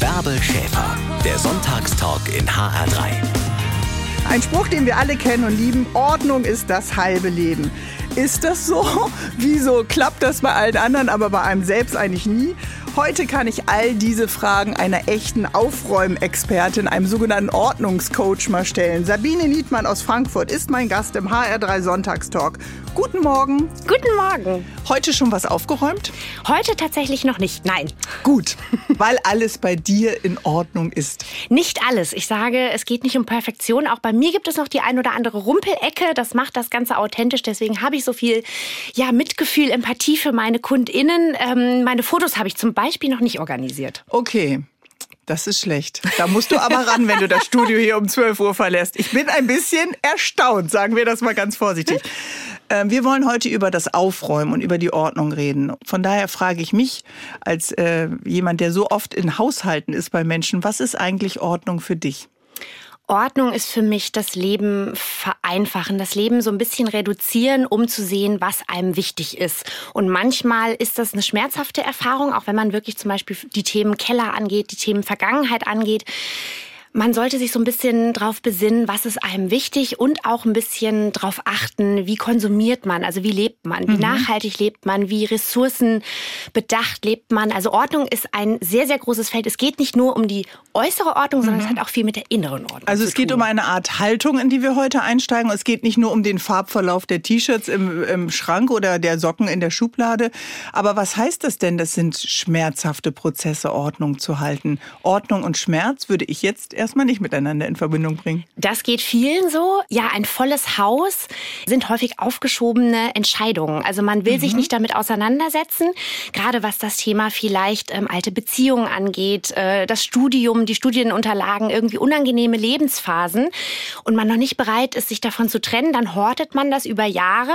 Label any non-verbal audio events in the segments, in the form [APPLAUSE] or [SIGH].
Bärbel Schäfer, der Sonntagstalk in HR3. Ein Spruch, den wir alle kennen und lieben, Ordnung ist das halbe Leben. Ist das so? [LAUGHS] Wieso klappt das bei allen anderen, aber bei einem selbst eigentlich nie? Heute kann ich all diese Fragen einer echten Aufräumexpertin, einem sogenannten Ordnungscoach mal stellen. Sabine Niedmann aus Frankfurt ist mein Gast im HR3 Sonntagstalk. Guten Morgen. Guten Morgen. Heute schon was aufgeräumt? Heute tatsächlich noch nicht, nein. Gut, weil alles bei dir in Ordnung ist. Nicht alles. Ich sage, es geht nicht um Perfektion. Auch bei mir gibt es noch die ein oder andere Rumpelecke. Das macht das Ganze authentisch. Deswegen habe ich so viel ja, Mitgefühl, Empathie für meine KundInnen. Ähm, meine Fotos habe ich zum Beispiel noch nicht organisiert. Okay. Das ist schlecht. Da musst du aber ran, wenn du das Studio hier um 12 Uhr verlässt. Ich bin ein bisschen erstaunt, sagen wir das mal ganz vorsichtig. Ähm, wir wollen heute über das Aufräumen und über die Ordnung reden. Von daher frage ich mich als äh, jemand, der so oft in Haushalten ist bei Menschen, was ist eigentlich Ordnung für dich? Ordnung ist für mich das Leben vereinfachen, das Leben so ein bisschen reduzieren, um zu sehen, was einem wichtig ist. Und manchmal ist das eine schmerzhafte Erfahrung, auch wenn man wirklich zum Beispiel die Themen Keller angeht, die Themen Vergangenheit angeht man sollte sich so ein bisschen drauf besinnen, was ist einem wichtig und auch ein bisschen drauf achten, wie konsumiert man, also wie lebt man, wie mhm. nachhaltig lebt man, wie ressourcenbedacht lebt man. Also Ordnung ist ein sehr, sehr großes Feld. Es geht nicht nur um die äußere Ordnung, sondern mhm. es hat auch viel mit der inneren Ordnung Also es geht um eine Art Haltung, in die wir heute einsteigen. Es geht nicht nur um den Farbverlauf der T-Shirts im, im Schrank oder der Socken in der Schublade. Aber was heißt das denn? Das sind schmerzhafte Prozesse, Ordnung zu halten. Ordnung und Schmerz würde ich jetzt erstmal nicht miteinander in Verbindung bringen. Das geht vielen so. Ja, ein volles Haus sind häufig aufgeschobene Entscheidungen. Also man will mhm. sich nicht damit auseinandersetzen, gerade was das Thema vielleicht ähm, alte Beziehungen angeht, äh, das Studium, die Studienunterlagen, irgendwie unangenehme Lebensphasen und man noch nicht bereit ist, sich davon zu trennen, dann hortet man das über Jahre.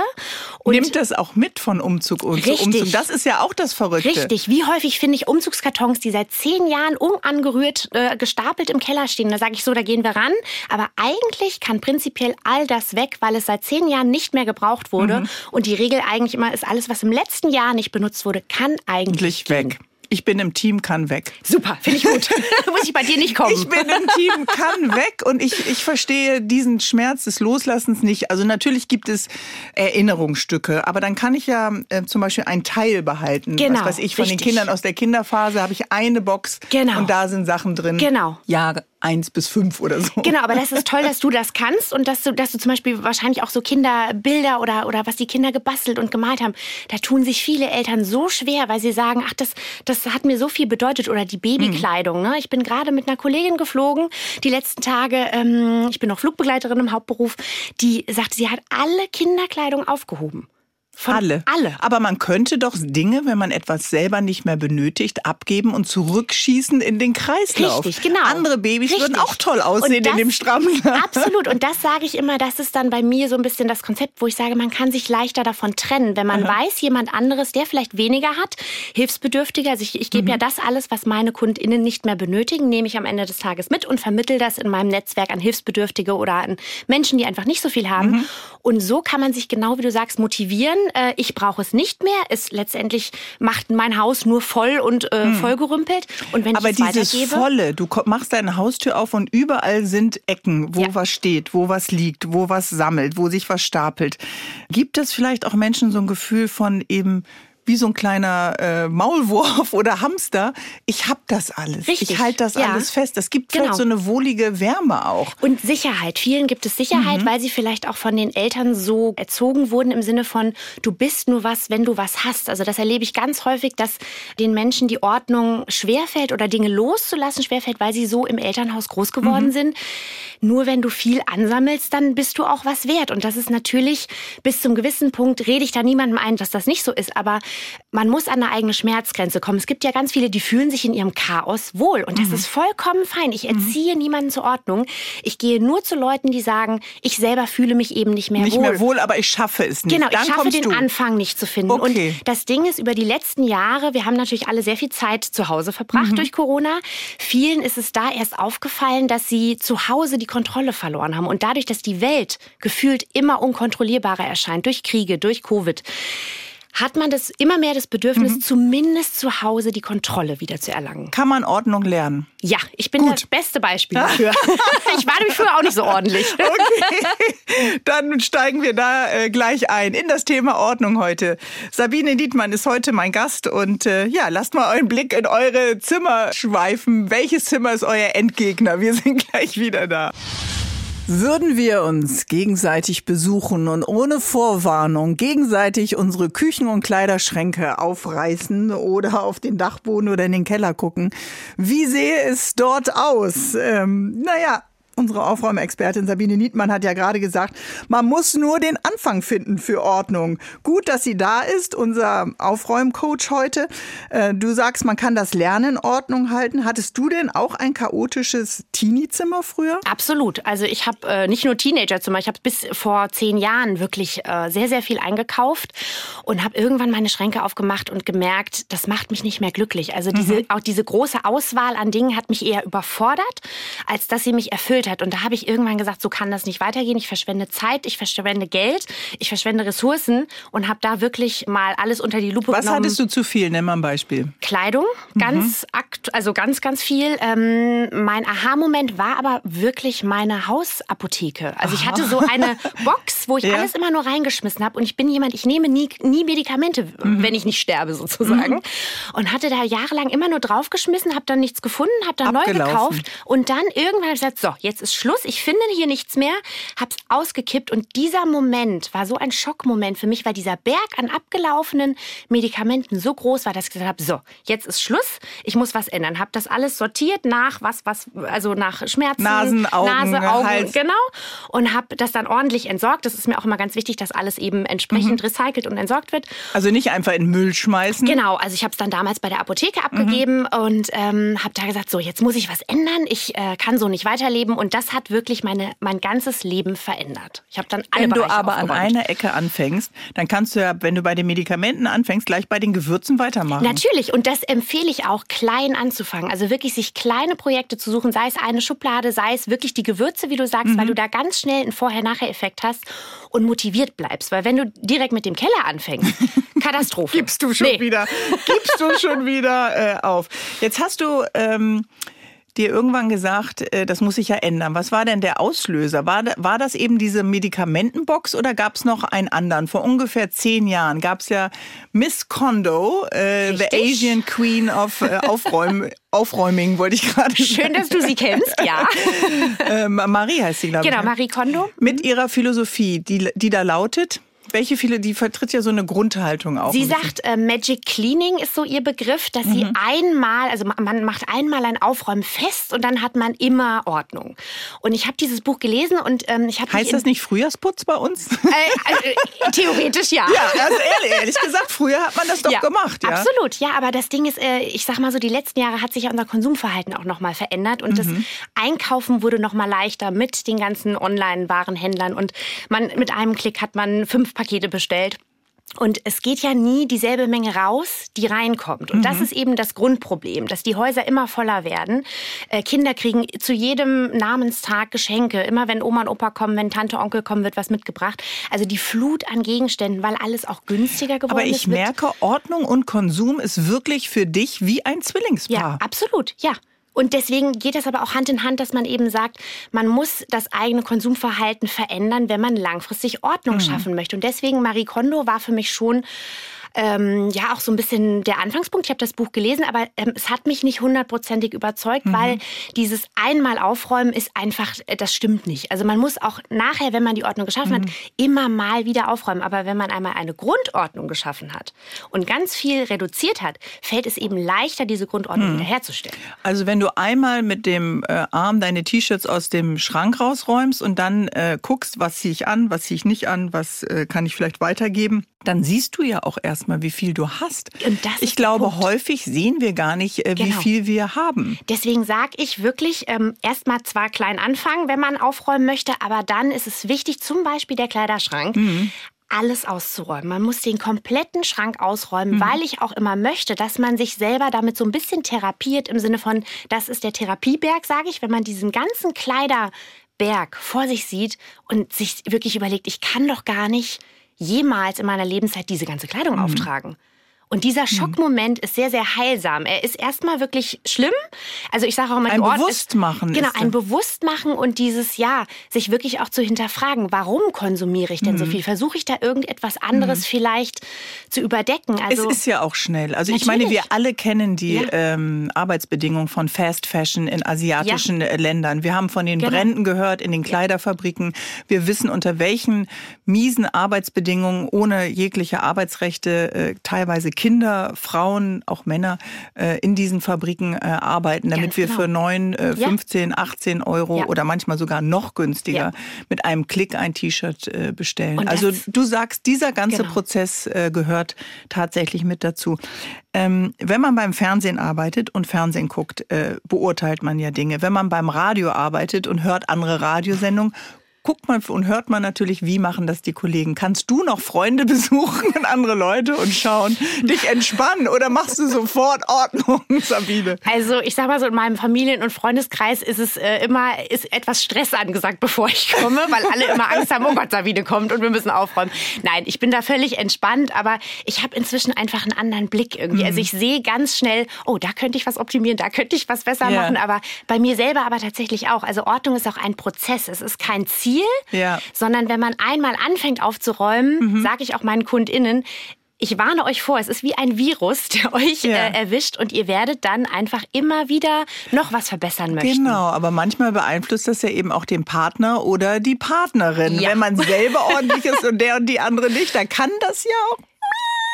Und Nimmt das auch mit von Umzug und richtig, Umzug. Das ist ja auch das Verrückte. Richtig. Wie häufig finde ich Umzugskartons, die seit zehn Jahren unangerührt äh, gestapelt im Keller stehen stehen. Da sage ich so, da gehen wir ran. Aber eigentlich kann prinzipiell all das weg, weil es seit zehn Jahren nicht mehr gebraucht wurde. Mhm. Und die Regel eigentlich immer ist, alles, was im letzten Jahr nicht benutzt wurde, kann eigentlich weg. Ich bin im Team, kann weg. Super, finde ich gut. [LAUGHS] Muss ich bei dir nicht kommen. Ich bin im Team, kann weg und ich, ich verstehe diesen Schmerz des Loslassens nicht. Also natürlich gibt es Erinnerungsstücke, aber dann kann ich ja äh, zum Beispiel einen Teil behalten. Genau. Was weiß ich, von richtig. den Kindern aus der Kinderphase habe ich eine Box genau. und da sind Sachen drin. Genau. Jahre, eins bis fünf oder so. Genau, aber das ist toll, dass du das kannst und dass du, dass du zum Beispiel wahrscheinlich auch so Kinderbilder oder, oder was die Kinder gebastelt und gemalt haben. Da tun sich viele Eltern so schwer, weil sie sagen, ach, das, das hat mir so viel bedeutet. Oder die Babykleidung. Ne? Ich bin gerade mit einer Kollegin geflogen, die letzten Tage. Ähm, ich bin noch Flugbegleiterin im Hauptberuf. Die sagt, sie hat alle Kinderkleidung aufgehoben. Von alle. Alle. Aber man könnte doch Dinge, wenn man etwas selber nicht mehr benötigt, abgeben und zurückschießen in den Kreislauf. Richtig, genau. Andere Babys Richtig. würden auch toll aussehen das, in dem strammen. Absolut. Und [LAUGHS] das sage ich immer, das ist dann bei mir so ein bisschen das Konzept, wo ich sage, man kann sich leichter davon trennen, wenn man Aha. weiß, jemand anderes, der vielleicht weniger hat, hilfsbedürftiger. Also ich, ich gebe mhm. ja das alles, was meine KundInnen nicht mehr benötigen, nehme ich am Ende des Tages mit und vermittel das in meinem Netzwerk an Hilfsbedürftige oder an Menschen, die einfach nicht so viel haben. Mhm. Und so kann man sich genau, wie du sagst, motivieren. Äh, ich brauche es nicht mehr. Es letztendlich macht mein Haus nur voll und äh, hm. vollgerümpelt. Und wenn Aber ich es dieses volle, du machst deine Haustür auf und überall sind Ecken, wo ja. was steht, wo was liegt, wo was sammelt, wo sich was stapelt. Gibt es vielleicht auch Menschen so ein Gefühl von eben wie so ein kleiner äh, Maulwurf [LAUGHS] oder Hamster. Ich habe das alles. Richtig. Ich halte das ja. alles fest. Das gibt genau. vielleicht so eine wohlige Wärme auch. Und Sicherheit. Vielen gibt es Sicherheit, mhm. weil sie vielleicht auch von den Eltern so erzogen wurden im Sinne von, du bist nur was, wenn du was hast. Also das erlebe ich ganz häufig, dass den Menschen die Ordnung schwerfällt oder Dinge loszulassen schwerfällt, weil sie so im Elternhaus groß geworden mhm. sind. Nur wenn du viel ansammelst, dann bist du auch was wert. Und das ist natürlich bis zum gewissen Punkt, rede ich da niemandem ein, dass das nicht so ist. Aber man muss an eine eigene Schmerzgrenze kommen. Es gibt ja ganz viele, die fühlen sich in ihrem Chaos wohl. Und das mhm. ist vollkommen fein. Ich erziehe mhm. niemanden zur Ordnung. Ich gehe nur zu Leuten, die sagen, ich selber fühle mich eben nicht mehr nicht wohl. Nicht mehr wohl, aber ich schaffe es nicht. Genau, Dann ich schaffe den du. Anfang nicht zu finden. Okay. Und das Ding ist, über die letzten Jahre, wir haben natürlich alle sehr viel Zeit zu Hause verbracht mhm. durch Corona. Vielen ist es da erst aufgefallen, dass sie zu Hause die Kontrolle verloren haben. Und dadurch, dass die Welt gefühlt immer unkontrollierbarer erscheint, durch Kriege, durch Covid, hat man das immer mehr das Bedürfnis, mhm. zumindest zu Hause die Kontrolle wieder zu erlangen. Kann man Ordnung lernen? Ja, ich bin Gut. das beste Beispiel dafür. [LAUGHS] ich war nämlich früher auch nicht so ordentlich. [LAUGHS] Okay, dann steigen wir da äh, gleich ein in das Thema Ordnung heute. Sabine Dietmann ist heute mein Gast und äh, ja, lasst mal euren Blick in eure Zimmer schweifen. Welches Zimmer ist euer Endgegner? Wir sind gleich wieder da. Würden wir uns gegenseitig besuchen und ohne Vorwarnung gegenseitig unsere Küchen- und Kleiderschränke aufreißen oder auf den Dachboden oder in den Keller gucken, wie sehe es dort aus? Ähm, naja, Unsere Aufräumexpertin Sabine Niedmann hat ja gerade gesagt, man muss nur den Anfang finden für Ordnung. Gut, dass sie da ist, unser Aufräumcoach heute. Äh, du sagst, man kann das Lernen Ordnung halten. Hattest du denn auch ein chaotisches Teenie-Zimmer früher? Absolut. Also ich habe äh, nicht nur Teenagerzimmer, ich habe bis vor zehn Jahren wirklich äh, sehr, sehr viel eingekauft und habe irgendwann meine Schränke aufgemacht und gemerkt, das macht mich nicht mehr glücklich. Also diese, mhm. auch diese große Auswahl an Dingen hat mich eher überfordert, als dass sie mich erfüllt hat. Und da habe ich irgendwann gesagt, so kann das nicht weitergehen. Ich verschwende Zeit, ich verschwende Geld, ich verschwende Ressourcen und habe da wirklich mal alles unter die Lupe Was genommen. Was hattest du zu viel? Nimm mal ein Beispiel. Kleidung, ganz mhm. akt, also ganz, ganz viel. Ähm, mein Aha-Moment war aber wirklich meine Hausapotheke. Also ich hatte so eine [LAUGHS] Box, wo ich ja. alles immer nur reingeschmissen habe. Und ich bin jemand, ich nehme nie, nie Medikamente, mhm. wenn ich nicht sterbe sozusagen. Mhm. Und hatte da jahrelang immer nur draufgeschmissen, habe dann nichts gefunden, habe dann neu gekauft. Und dann irgendwann habe ich gesagt, so, jetzt ist Schluss, ich finde hier nichts mehr, hab's ausgekippt und dieser Moment war so ein Schockmoment für mich, weil dieser Berg an abgelaufenen Medikamenten so groß war, dass ich gesagt habe, so, jetzt ist Schluss, ich muss was ändern. Hab das alles sortiert nach was was also nach Schmerzen, Nasen, Augen, Nase, Augen, Hals. genau und habe das dann ordentlich entsorgt. Das ist mir auch immer ganz wichtig, dass alles eben entsprechend mhm. recycelt und entsorgt wird. Also nicht einfach in Müll schmeißen. Genau, also ich habe es dann damals bei der Apotheke abgegeben mhm. und ähm, habe da gesagt, so jetzt muss ich was ändern. Ich äh, kann so nicht weiterleben und das hat wirklich meine, mein ganzes Leben verändert. Ich habe dann alle Wenn Bereiche du aber an einer Ecke anfängst, dann kannst du ja, wenn du bei den Medikamenten anfängst, gleich bei den Gewürzen weitermachen. Natürlich. Und das empfehle ich auch, klein anzufangen. Also wirklich sich kleine Projekte zu suchen, sei es eine Schublade, sei es wirklich die Gewürze, wie du sagst, mhm. weil du da ganz schnell einen Vorher-Nachher-Effekt hast und motiviert bleibst. Weil wenn du direkt mit dem Keller anfängst, [LAUGHS] Katastrophe. Gibst du schon nee. wieder, gibst du schon [LAUGHS] wieder äh, auf. Jetzt hast du ähm, dir irgendwann gesagt, äh, das muss sich ja ändern. Was war denn der Auslöser? War, war das eben diese Medikamentenbox oder gab es noch einen anderen? Vor ungefähr zehn Jahren gab es ja Miss Kondo, äh, the Asian Queen of äh, Aufräum, [LAUGHS] Aufräuming, wollte ich gerade sagen. Schön, dass du sie kennst, ja. [LAUGHS] ähm, Marie heißt sie, glaube genau, ich. Genau, Marie Kondo. Mit ihrer Philosophie, die, die da lautet, welche viele, die vertritt ja so eine Grundhaltung auch. Sie sagt, äh, Magic Cleaning ist so ihr Begriff, dass mhm. sie einmal, also man macht einmal ein Aufräumen fest und dann hat man immer Ordnung. Und ich habe dieses Buch gelesen und ähm, ich habe heißt das nicht Frühjahrsputz bei uns? Äh, äh, theoretisch ja. [LAUGHS] Ja, also ehrlich, ehrlich gesagt, früher hat man das doch ja, gemacht. Ja? Absolut, ja. Aber das Ding ist, äh, ich sag mal so, die letzten Jahre hat sich ja unser Konsumverhalten auch noch mal verändert und mhm. das Einkaufen wurde noch mal leichter mit den ganzen Online-Warenhändlern und man mit einem Klick hat man fünf Pakete bestellt. Und es geht ja nie dieselbe Menge raus, die reinkommt. Und mhm. das ist eben das Grundproblem, dass die Häuser immer voller werden. Äh, Kinder kriegen zu jedem Namenstag Geschenke. Immer wenn Oma und Opa kommen, wenn Tante, Onkel kommen, wird was mitgebracht. Also die Flut an Gegenständen, weil alles auch günstiger geworden ist. Aber ich ist, merke, Ordnung und Konsum ist wirklich für dich wie ein Zwillingspaar. Ja, absolut, ja. Und deswegen geht es aber auch Hand in Hand, dass man eben sagt, man muss das eigene Konsumverhalten verändern, wenn man langfristig Ordnung mhm. schaffen möchte. Und deswegen Marie Kondo war für mich schon ähm, ja auch so ein bisschen der Anfangspunkt. Ich habe das Buch gelesen, aber ähm, es hat mich nicht hundertprozentig überzeugt, mhm. weil dieses einmal aufräumen ist einfach, äh, das stimmt nicht. Also man muss auch nachher, wenn man die Ordnung geschaffen mhm. hat, immer mal wieder aufräumen. Aber wenn man einmal eine Grundordnung geschaffen hat und ganz viel reduziert hat, fällt es eben leichter, diese Grundordnung mhm. wiederherzustellen. Also wenn du einmal mit dem äh, Arm deine T-Shirts aus dem Schrank rausräumst und dann äh, guckst, was ziehe ich an, was ziehe ich nicht an, was äh, kann ich vielleicht weitergeben, dann siehst du ja auch erstmal, wie viel du hast. ich glaube, häufig sehen wir gar nicht, äh, genau. wie viel wir haben. Deswegen sage ich wirklich, ähm, erstmal zwar klein anfangen, wenn man aufräumen möchte, aber dann ist es wichtig, zum Beispiel der Kleiderschrank, mhm alles auszuräumen. Man muss den kompletten Schrank ausräumen, mhm. weil ich auch immer möchte, dass man sich selber damit so ein bisschen therapiert im Sinne von, das ist der Therapieberg, sage ich, wenn man diesen ganzen Kleiderberg vor sich sieht und sich wirklich überlegt, ich kann doch gar nicht jemals in meiner Lebenszeit diese ganze Kleidung mhm. auftragen. Und dieser Schockmoment ist sehr, sehr heilsam. Er ist erstmal wirklich schlimm. Also ich sage auch immer, ein Bewusstmachen. Ist, genau, ein Bewusstmachen und dieses Ja, sich wirklich auch zu hinterfragen, warum konsumiere ich denn mhm. so viel? Versuche ich da irgendetwas anderes mhm. vielleicht zu überdecken? Also, es ist ja auch schnell. Also natürlich. ich meine, wir alle kennen die ja. ähm, Arbeitsbedingungen von Fast Fashion in asiatischen ja. Äh, Ländern. Wir haben von den genau. Bränden gehört in den Kleiderfabriken. Wir wissen, unter welchen miesen Arbeitsbedingungen ohne jegliche Arbeitsrechte äh, teilweise Kinder, Frauen, auch Männer äh, in diesen Fabriken äh, arbeiten, damit Ganz wir genau. für 9, äh, 15, ja. 18 Euro ja. oder manchmal sogar noch günstiger ja. mit einem Klick ein T-Shirt äh, bestellen. Also du sagst, dieser ganze genau. Prozess äh, gehört tatsächlich mit dazu. Ähm, wenn man beim Fernsehen arbeitet und Fernsehen guckt, äh, beurteilt man ja Dinge. Wenn man beim Radio arbeitet und hört andere Radiosendungen, guckt man und hört man natürlich, wie machen das die Kollegen. Kannst du noch Freunde [LAUGHS] besuchen und andere Leute und schauen, dich entspannen oder machst du sofort Ordnung, [LAUGHS] Sabine? Also ich sag mal so, in meinem Familien- und Freundeskreis ist es äh, immer ist etwas Stress angesagt, [LAUGHS] bevor ich komme, weil alle immer Angst haben, oh Gott, Sabine kommt und wir müssen aufräumen. Nein, ich bin da völlig entspannt, aber ich habe inzwischen einfach einen anderen Blick irgendwie. Mhm. Also ich sehe ganz schnell, oh, da könnte ich was optimieren, da könnte ich was besser ja. machen, aber bei mir selber aber tatsächlich auch. Also Ordnung ist auch ein Prozess, es ist kein Ziel Ziel, ja. sondern wenn man einmal anfängt aufzuräumen, mhm. sage ich auch meinen KundInnen, ich warne euch vor, es ist wie ein Virus, der [LAUGHS] euch ja. äh, erwischt und ihr werdet dann einfach immer wieder noch was verbessern möchten. Genau, aber manchmal beeinflusst das ja eben auch den Partner oder die Partnerin. Ja. Wenn man [LAUGHS] selber ordentlich ist und der und die andere nicht, dann kann das ja auch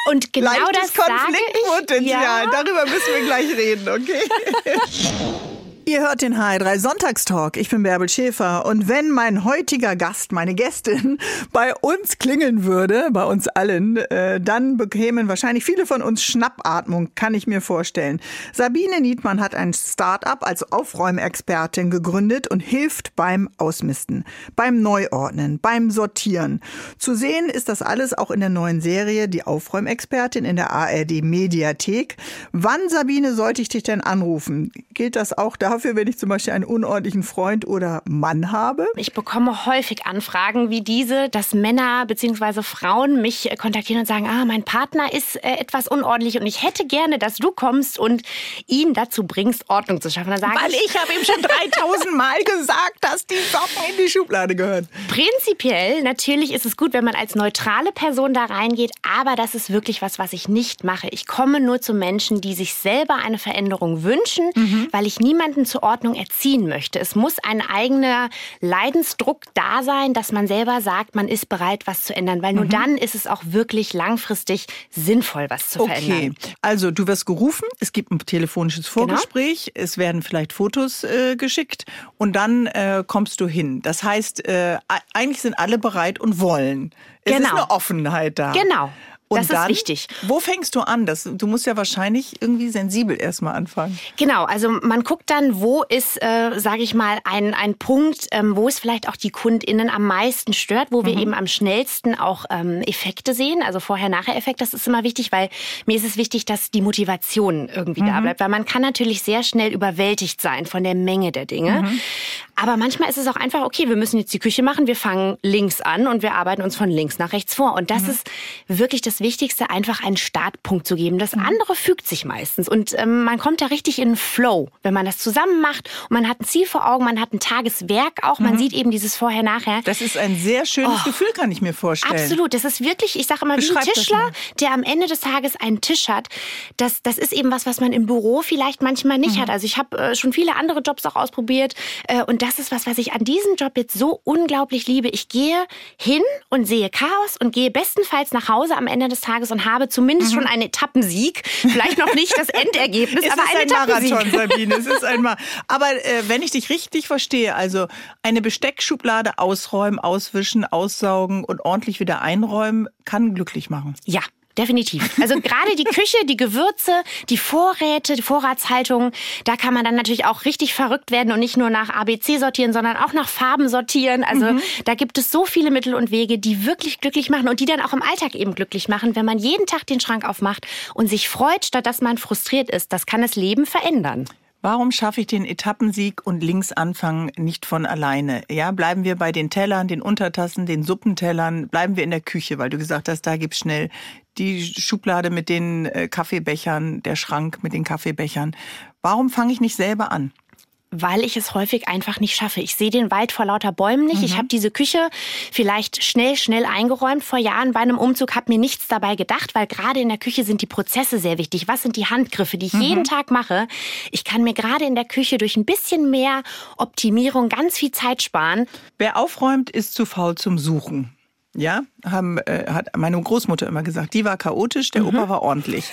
und genau Leichtes das Konfliktpotenzial. Ja. Darüber müssen wir gleich reden, okay? [LAUGHS] Ihr hört den HR3 Sonntagstalk. Ich bin Bärbel Schäfer. Und wenn mein heutiger Gast, meine Gästin, [LAUGHS] bei uns klingeln würde, bei uns allen, äh, dann bekämen wahrscheinlich viele von uns Schnappatmung, kann ich mir vorstellen. Sabine Niedmann hat ein Start-up als Aufräumexpertin gegründet und hilft beim Ausmisten, beim Neuordnen, beim Sortieren. Zu sehen ist das alles auch in der neuen Serie Die Aufräumexpertin in der ARD Mediathek. Wann, Sabine, sollte ich dich denn anrufen? Gilt das auch da? Dafür, wenn ich zum Beispiel einen unordentlichen Freund oder Mann habe? Ich bekomme häufig Anfragen wie diese, dass Männer bzw. Frauen mich äh, kontaktieren und sagen, ah, mein Partner ist äh, etwas unordentlich und ich hätte gerne, dass du kommst und ihn dazu bringst, Ordnung zu schaffen. Weil ich, ich habe ihm schon [LAUGHS] 3000 Mal gesagt, dass die Socken in die Schublade gehören. Prinzipiell, natürlich ist es gut, wenn man als neutrale Person da reingeht, aber das ist wirklich was, was ich nicht mache. Ich komme nur zu Menschen, die sich selber eine Veränderung wünschen, mhm. weil ich niemanden zur Ordnung erziehen möchte. Es muss ein eigener Leidensdruck da sein, dass man selber sagt, man ist bereit, was zu ändern, weil nur mhm. dann ist es auch wirklich langfristig sinnvoll, was zu okay. verändern. Okay, also du wirst gerufen, es gibt ein telefonisches genau. Vorgespräch, genau. es werden vielleicht Fotos äh, geschickt und dann äh, kommst du hin. Das heißt, äh, eigentlich sind alle bereit und wollen. Es genau. ist eine Offenheit da. Genau. Und das dann, ist wichtig. Wo fängst du an? Das, du musst ja wahrscheinlich irgendwie sensibel erstmal anfangen. Genau, also man guckt dann, wo ist, äh, sage ich mal, ein, ein Punkt, ähm, wo es vielleicht auch die KundInnen am meisten stört, wo wir mhm. eben am schnellsten auch ähm, Effekte sehen, also Vorher-Nachher-Effekt. Das ist immer wichtig, weil mir ist es wichtig, dass die Motivation irgendwie mhm. da bleibt. Weil man kann natürlich sehr schnell überwältigt sein von der Menge der Dinge. Mhm. Aber manchmal ist es auch einfach, okay, wir müssen jetzt die Küche machen, wir fangen links an und wir arbeiten uns von links nach rechts vor. Und das mhm. ist wirklich das Wichtigste, einfach einen Startpunkt zu geben. Das mhm. andere fügt sich meistens. Und ähm, man kommt da richtig in Flow, wenn man das zusammen macht und man hat ein Ziel vor Augen, man hat ein Tageswerk auch, man mhm. sieht eben dieses Vorher-Nachher. Das ist ein sehr schönes oh, Gefühl, kann ich mir vorstellen. Absolut. Das ist wirklich, ich sage immer, wie ein Tischler, der am Ende des Tages einen Tisch hat. Das, das ist eben was, was man im Büro vielleicht manchmal nicht mhm. hat. Also ich habe äh, schon viele andere Jobs auch ausprobiert äh, und das ist was, was ich an diesem Job jetzt so unglaublich liebe. Ich gehe hin und sehe Chaos und gehe bestenfalls nach Hause am Ende des Tages und habe zumindest mhm. schon einen Etappensieg. Vielleicht noch nicht das [LAUGHS] Endergebnis, es aber ist ein Marathon, Sabine. Es ist ein Mar [LAUGHS] aber äh, wenn ich dich richtig verstehe, also eine Besteckschublade ausräumen, auswischen, aussaugen und ordentlich wieder einräumen, kann glücklich machen. Ja, definitiv. Also gerade die Küche, die Gewürze, die Vorräte, die Vorratshaltung, da kann man dann natürlich auch richtig verrückt werden und nicht nur nach ABC sortieren, sondern auch nach Farben sortieren. Also mhm. da gibt es so viele Mittel und Wege, die wirklich glücklich machen und die dann auch im Alltag eben glücklich machen, wenn man jeden Tag den Schrank aufmacht und sich freut, statt dass man frustriert ist. Das kann das Leben verändern. Warum schaffe ich den Etappensieg und links anfangen nicht von alleine? Ja, bleiben wir bei den Tellern, den Untertassen, den Suppentellern, bleiben wir in der Küche, weil du gesagt hast, da gibt's schnell die Schublade mit den äh, Kaffeebechern, der Schrank mit den Kaffeebechern. Warum fange ich nicht selber an? Weil ich es häufig einfach nicht schaffe. Ich sehe den Wald vor lauter Bäumen nicht. Mhm. Ich habe diese Küche vielleicht schnell, schnell eingeräumt vor Jahren bei einem Umzug, habe mir nichts dabei gedacht, weil gerade in der Küche sind die Prozesse sehr wichtig. Was sind die Handgriffe, die ich mhm. jeden Tag mache? Ich kann mir gerade in der Küche durch ein bisschen mehr Optimierung ganz viel Zeit sparen. Wer aufräumt, ist zu faul zum Suchen. Ja, haben, äh, hat meine Großmutter immer gesagt. Die war chaotisch, der mhm. Opa war ordentlich.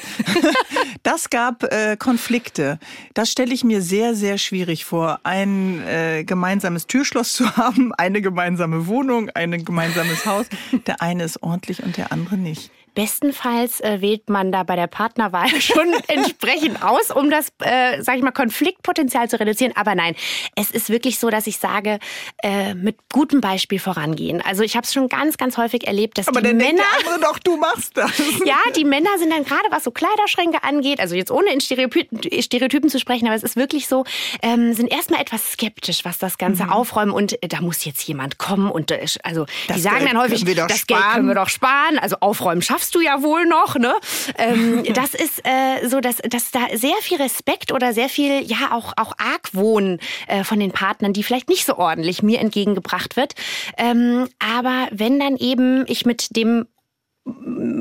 [LAUGHS] das gab äh, Konflikte. Das stelle ich mir sehr, sehr schwierig vor. Ein äh, gemeinsames Türschloss zu [LAUGHS] haben, eine gemeinsame Wohnung, ein gemeinsames Haus. Der eine ist ordentlich und der andere nicht. Bestenfalls äh, wählt man da bei der Partnerwahl [LAUGHS] schon entsprechend aus, um das, äh, sag ich mal, Konfliktpotenzial zu reduzieren. Aber nein, es ist wirklich so, dass ich sage, äh, mit gutem Beispiel vorangehen. Also ich habe es schon ganz, ganz häufig erlebt, dass Aber die Männer, der doch, du machst das. [LAUGHS] Ja, die Männer sind dann gerade, was so Kleiderschränke angeht, also jetzt ohne in Stereotypen, Stereotypen zu sprechen, aber es ist wirklich so, ähm, sind erstmal etwas skeptisch, was das Ganze mhm. aufräumen und äh, da muss jetzt jemand kommen und äh, also das die sagen Geld dann häufig, das sparen. Geld können wir doch sparen, also aufräumen schaffen schaffst du ja wohl noch. Ne? Ähm, [LAUGHS] das ist äh, so, dass, dass da sehr viel Respekt oder sehr viel, ja, auch, auch Argwohn äh, von den Partnern, die vielleicht nicht so ordentlich mir entgegengebracht wird. Ähm, aber wenn dann eben ich mit dem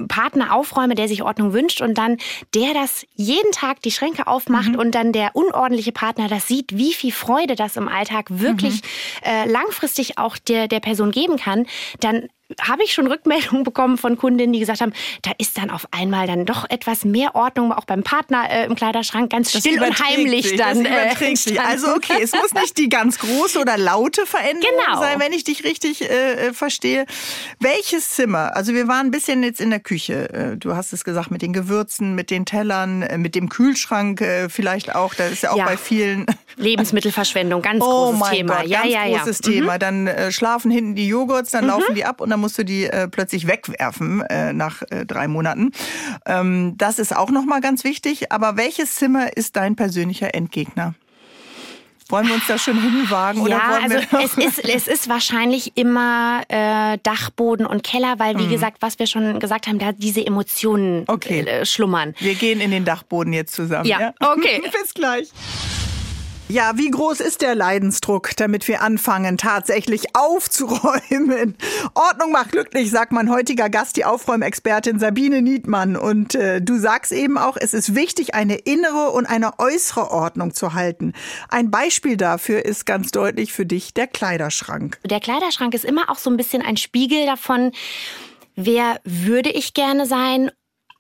Partner aufräume, der sich Ordnung wünscht und dann der das jeden Tag die Schränke aufmacht mhm. und dann der unordentliche Partner das sieht, wie viel Freude das im Alltag wirklich mhm. äh, langfristig auch der, der Person geben kann, dann habe ich schon Rückmeldungen [LAUGHS] bekommen von Kundinnen, die gesagt haben, da ist dann auf einmal dann doch etwas mehr Ordnung, auch beim Partner äh, im Kleiderschrank, ganz still und heimlich sich, dann. Das äh, [LAUGHS] sich. Also okay, es muss nicht die ganz große oder laute Veränderung genau. sein, wenn ich dich richtig äh, äh, verstehe. Welches Zimmer? Also wir waren ein bisschen jetzt in der Küche. Äh, du hast es gesagt, mit den Gewürzen, mit den Tellern, äh, mit dem Kühlschrank vielleicht auch. Da ist ja auch ja. bei vielen [LAUGHS] Lebensmittelverschwendung, ganz oh großes Thema. Gott, ja, ganz ja, großes ja. Thema. Mhm. Dann schlafen hinten die Joghurts, dann mhm. laufen die ab und dann musst du die äh, plötzlich wegwerfen äh, nach äh, drei Monaten. Ähm, das ist auch nochmal ganz wichtig. Aber welches Zimmer ist dein persönlicher Endgegner? Wollen wir uns da schon hinwagen? Ja, also es, ist, es ist wahrscheinlich immer äh, Dachboden und Keller, weil wie mhm. gesagt, was wir schon gesagt haben, da diese Emotionen okay. äh, schlummern. Wir gehen in den Dachboden jetzt zusammen. Ja, ja? okay. [LAUGHS] Bis gleich. Ja, wie groß ist der Leidensdruck, damit wir anfangen, tatsächlich aufzuräumen? Ordnung macht glücklich, sagt mein heutiger Gast, die Aufräumexpertin Sabine Niedmann. Und äh, du sagst eben auch, es ist wichtig, eine innere und eine äußere Ordnung zu halten. Ein Beispiel dafür ist ganz deutlich für dich der Kleiderschrank. Der Kleiderschrank ist immer auch so ein bisschen ein Spiegel davon, wer würde ich gerne sein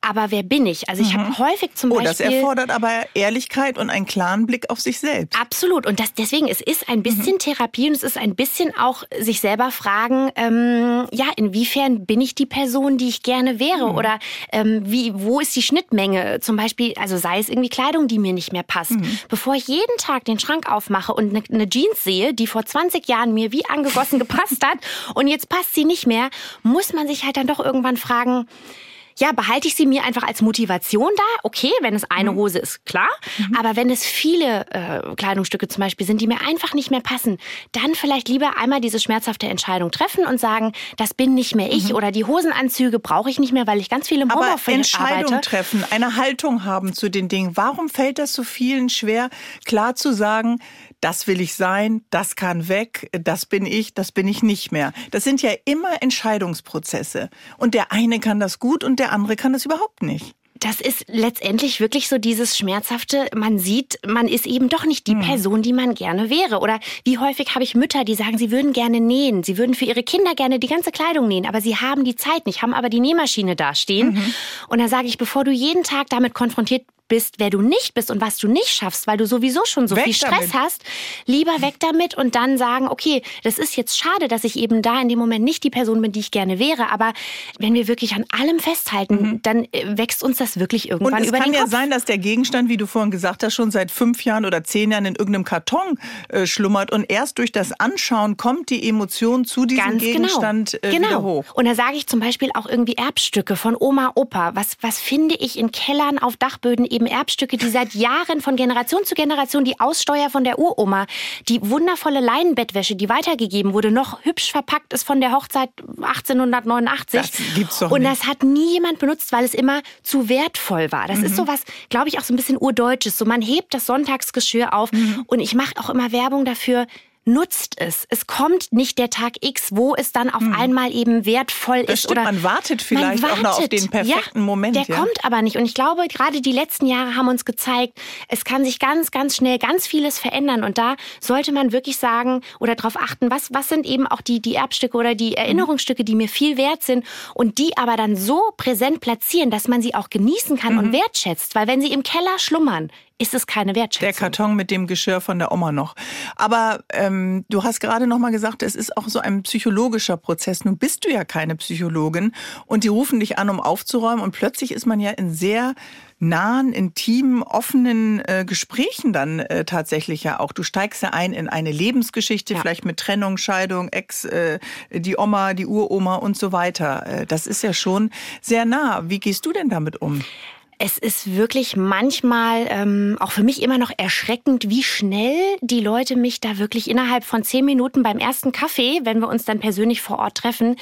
aber wer bin ich? Also ich mhm. habe häufig zum Beispiel... Oh, das erfordert aber Ehrlichkeit und einen klaren Blick auf sich selbst. Absolut. Und das, deswegen, es ist ein bisschen mhm. Therapie und es ist ein bisschen auch sich selber fragen, ähm, ja, inwiefern bin ich die Person, die ich gerne wäre? Mhm. Oder ähm, wie, wo ist die Schnittmenge? Zum Beispiel, also sei es irgendwie Kleidung, die mir nicht mehr passt. Mhm. Bevor ich jeden Tag den Schrank aufmache und eine, eine Jeans sehe, die vor 20 Jahren mir wie angegossen gepasst hat [LAUGHS] und jetzt passt sie nicht mehr, muss man sich halt dann doch irgendwann fragen, ja, behalte ich sie mir einfach als Motivation da. Okay, wenn es eine mhm. Hose ist, klar. Mhm. Aber wenn es viele äh, Kleidungsstücke zum Beispiel sind, die mir einfach nicht mehr passen, dann vielleicht lieber einmal diese schmerzhafte Entscheidung treffen und sagen, das bin nicht mehr ich mhm. oder die Hosenanzüge brauche ich nicht mehr, weil ich ganz viel im Homeoffice Aber Entscheidung arbeite. treffen, eine Haltung haben zu den Dingen. Warum fällt das so vielen schwer, klar zu sagen, das will ich sein, das kann weg, das bin ich, das bin ich nicht mehr. Das sind ja immer Entscheidungsprozesse. Und der eine kann das gut und der andere kann das überhaupt nicht das ist letztendlich wirklich so dieses Schmerzhafte. Man sieht, man ist eben doch nicht die hm. Person, die man gerne wäre. Oder wie häufig habe ich Mütter, die sagen, sie würden gerne nähen. Sie würden für ihre Kinder gerne die ganze Kleidung nähen, aber sie haben die Zeit nicht, haben aber die Nähmaschine dastehen. Mhm. Und da sage ich, bevor du jeden Tag damit konfrontiert bist, wer du nicht bist und was du nicht schaffst, weil du sowieso schon so weg viel Stress damit. hast, lieber weg damit und dann sagen, okay, das ist jetzt schade, dass ich eben da in dem Moment nicht die Person bin, die ich gerne wäre, aber wenn wir wirklich an allem festhalten, mhm. dann äh, wächst uns das wirklich irgendwann und über den Kopf. Es kann ja sein, dass der Gegenstand, wie du vorhin gesagt hast, schon seit fünf Jahren oder zehn Jahren in irgendeinem Karton äh, schlummert und erst durch das Anschauen kommt die Emotion zu diesem Ganz genau. Gegenstand genau. Äh, genau. wieder hoch. Und da sage ich zum Beispiel auch irgendwie Erbstücke von Oma, Opa. Was, was finde ich in Kellern auf Dachböden eben Erbstücke, die seit Jahren von Generation zu Generation die Aussteuer von der Uroma, die wundervolle Leinenbettwäsche, die weitergegeben wurde, noch hübsch verpackt ist von der Hochzeit 1889. Das gibt's doch Und nicht. das hat nie jemand benutzt, weil es immer zu wertvoll war. Das Mhm. ist sowas, glaube ich, auch so ein bisschen urdeutsches. So man hebt das Sonntagsgeschirr auf Mhm. und ich mache auch immer Werbung dafür. Nutzt es. Es kommt nicht der Tag X, wo es dann auf einmal eben wertvoll Mhm. Das ist. stimmt, oder man wartet vielleicht auch noch auf den perfekten ja, Moment, Der ja. kommt aber nicht. Und ich glaube, gerade die letzten Jahre haben uns gezeigt, es kann sich ganz, ganz schnell ganz vieles verändern. Und da sollte man wirklich sagen oder darauf achten, was, was sind eben auch die, die Erbstücke oder die Erinnerungsstücke, die mir viel wert sind und die aber dann so präsent platzieren, dass man sie auch genießen kann Mhm. und wertschätzt. Weil wenn sie im Keller schlummern, ist es keine Wertschätzung. Der Karton mit dem Geschirr von der Oma noch. Aber ähm, du hast gerade noch mal gesagt, es ist auch so ein psychologischer Prozess. Nun bist du ja keine Psychologin und die rufen dich an, um aufzuräumen und plötzlich ist man ja in sehr nahen, intimen, offenen äh, Gesprächen dann äh, tatsächlich ja auch. Du steigst ja ein in eine Lebensgeschichte, Ja. vielleicht mit Trennung, Scheidung, Ex, äh, die Oma, die Uroma und so weiter. Äh, das ist ja schon sehr nah. Wie gehst du denn damit um? Es ist wirklich manchmal ähm, auch für mich immer noch erschreckend, wie schnell die Leute mich da wirklich innerhalb von zehn Minuten beim ersten Kaffee, wenn wir uns dann persönlich vor Ort treffen,